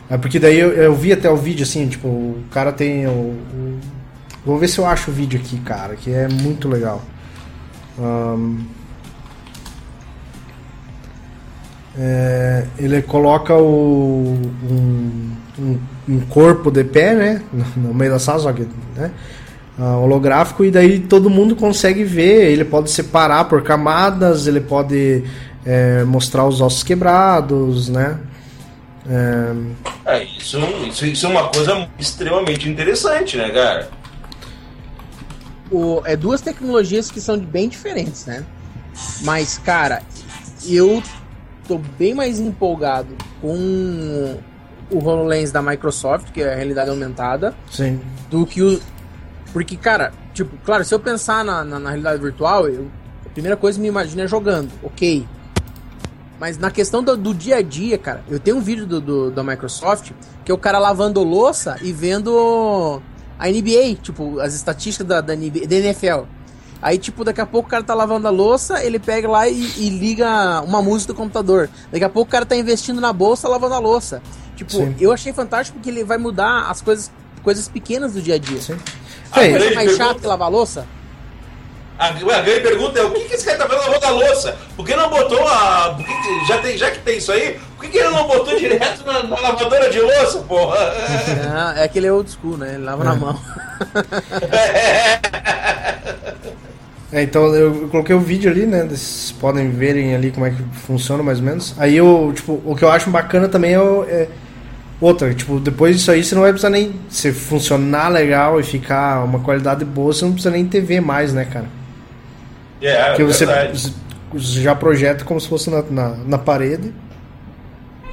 É porque daí eu, eu, vi até o vídeo assim, tipo, o cara tem o, o, Vou ver se eu acho o vídeo aqui, cara, que é muito legal. Um, É, ele coloca o, um, um, um, corpo de pé, né? [laughs] No, meio da sala, só que, né? Uh, holográfico e daí todo mundo consegue ver. Ele pode separar por camadas, ele pode é, mostrar os ossos quebrados, né? É... é isso, isso, isso, é uma coisa extremamente interessante, né, cara? O, é duas tecnologias que são bem diferentes, né? Mas, cara, eu tô bem mais empolgado com o HoloLens da Microsoft, que é a realidade aumentada, Sim. do que o. Porque, cara, tipo, claro, se eu pensar na, na, na realidade virtual, eu, a primeira coisa que me imagino é jogando, ok. Mas na questão do, do, dia a dia, cara, eu tenho um vídeo do, do, da Microsoft que é o cara lavando louça e vendo a NBA, tipo, as estatísticas da, da, NBA, da NFL. Aí, tipo, daqui a pouco o cara tá lavando a louça, ele pega lá e, e, liga uma música do computador. Daqui a pouco o cara tá investindo na bolsa lavando a louça. Tipo, Sim. eu achei fantástico porque ele vai mudar as coisas, coisas pequenas do dia a dia. Sim. A coisa mais chata que lavar a louça a, a grande pergunta é o que, que esse cara tá fazendo lavando a louça? Por que não botou a. Que, já, tem, já que tem isso aí, por que, que ele não botou direto na, na lavadora de louça, porra? É, é que ele é old school, né? Ele lava é. na mão. É, então eu, coloquei o vídeo ali, né? Vocês podem verem ali como é que funciona mais ou menos. Aí eu, tipo, o que eu acho bacana também é, é outra, tipo, depois disso aí você não vai precisar nem se funcionar legal e ficar uma qualidade boa, você não precisa nem TV mais, né, cara? É, Porque você, você já projeta como se fosse na, na, na parede.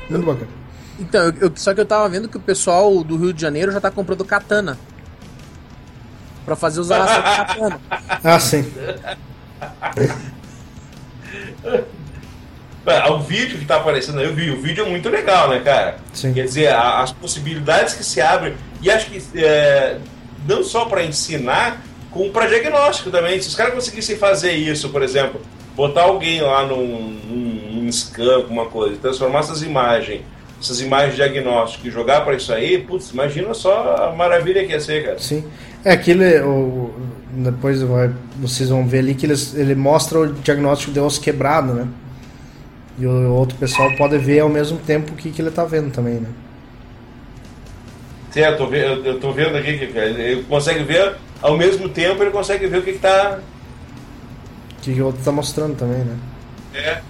Muito bacana. Então, eu, só que eu tava vendo que o pessoal do Rio de Janeiro já tá comprando katana. Pra fazer os araças de katana. [laughs] Ah, sim. [laughs] o vídeo que tá aparecendo aí, eu vi, o vídeo é muito legal, né, cara? Sim. Quer dizer, as possibilidades que se abrem, e acho que é, não só para ensinar, com para diagnóstico também. Se os caras conseguissem fazer isso, por exemplo, botar alguém lá num, num, num scan, alguma coisa, transformar essas imagens, essas imagens de diagnóstico e jogar para isso aí, putz, imagina só a maravilha que ia ser, cara. Sim. É aquele. O, depois vai, vocês vão ver ali que ele, ele mostra o diagnóstico de osso quebrado, né? E o outro pessoal pode ver ao mesmo tempo o que, que ele está vendo também, né? Certo, eu, eu, eu tô vendo aqui que ele consegue ver ao mesmo tempo ele consegue ver o que está. O que o outro está mostrando também, né? É.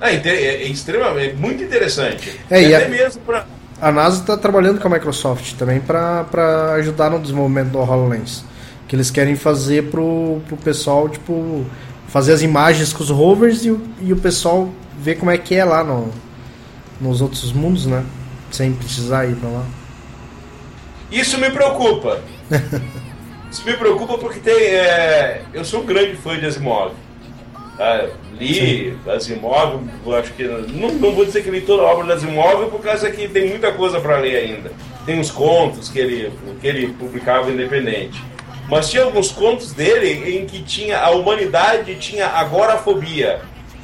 Ah, é, é, extremamente, é muito interessante. É, e até a, mesmo para. A NASA está trabalhando com a Microsoft também para ajudar no desenvolvimento do HoloLens. Que eles querem fazer pro, pro pessoal, tipo, fazer as imagens com os rovers e o, e o pessoal ver como é que é lá no, nos outros mundos, né? Sem precisar ir para lá. Isso me preocupa. [laughs] Isso me preocupa porque tem. É... Eu sou um grande fã de Asimov. Tá? Li Sim. Asimov, acho que. Não, não vou dizer que li toda a obra de Asimov, por causa que tem muita coisa para ler ainda. Tem uns contos que ele, que ele publicava independente. Mas tinha alguns contos dele em que tinha a humanidade tinha agorafobia,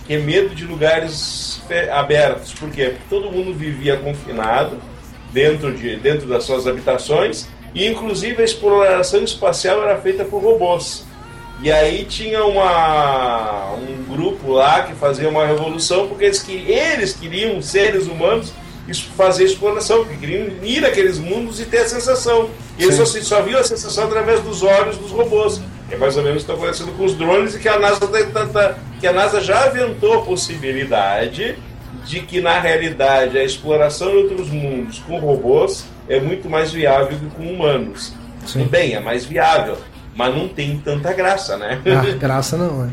que é medo de lugares abertos. Por quê? Porque todo mundo vivia confinado dentro, de, dentro das suas habitações e inclusive a exploração espacial era feita por robôs. E aí tinha uma, um grupo lá que fazia uma revolução porque eles, que, eles queriam, seres humanos, fazer exploração, porque queriam ir naqueles mundos e ter a sensação. E eles só, só viam a sensação através dos olhos dos robôs. É mais ou menos o que está acontecendo com os drones e que a NASA, tá, tá, tá, que a NASA já aventou a possibilidade de que na realidade a exploração de outros mundos com robôs é muito mais viável do que com humanos. Sim. Tudo bem, é mais viável, mas não tem tanta graça, né? Ah, [laughs] graça não, é.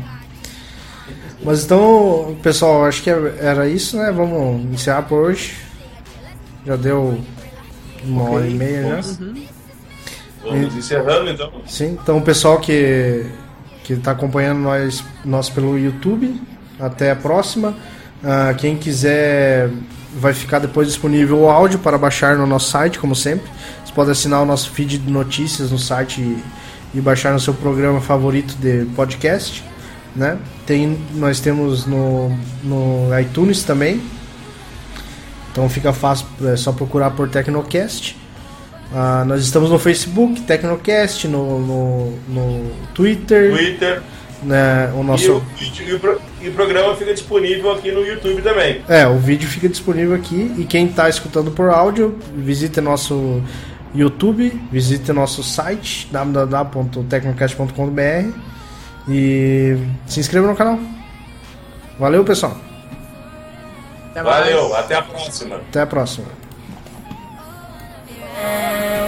Mas então, pessoal, acho que era isso, né? Vamos iniciar por hoje. Já deu uma okay. hora e meia já. Uhum. Vamos encerrando então. Sim, então o pessoal que que está acompanhando nós, nós pelo YouTube, até a próxima. Uh, quem quiser vai ficar depois disponível o áudio para baixar no nosso site, como sempre. Você pode assinar o nosso feed de notícias no site e, e baixar no seu programa favorito de podcast. Né? Tem, nós temos no, no iTunes também. Então fica fácil, é só procurar por Tecnocast. Uh, nós estamos no Facebook, Tecnocast, no, no, no Twitter. Twitter né, o nosso. E o, e, o e o programa fica disponível aqui no YouTube também. É, o vídeo fica disponível aqui. E quem está escutando por áudio, visita nosso YouTube, visite nosso site www.tecnocast.com.br e se inscreva no canal. Valeu, pessoal. Até Valeu, até a próxima. Até a próxima. É.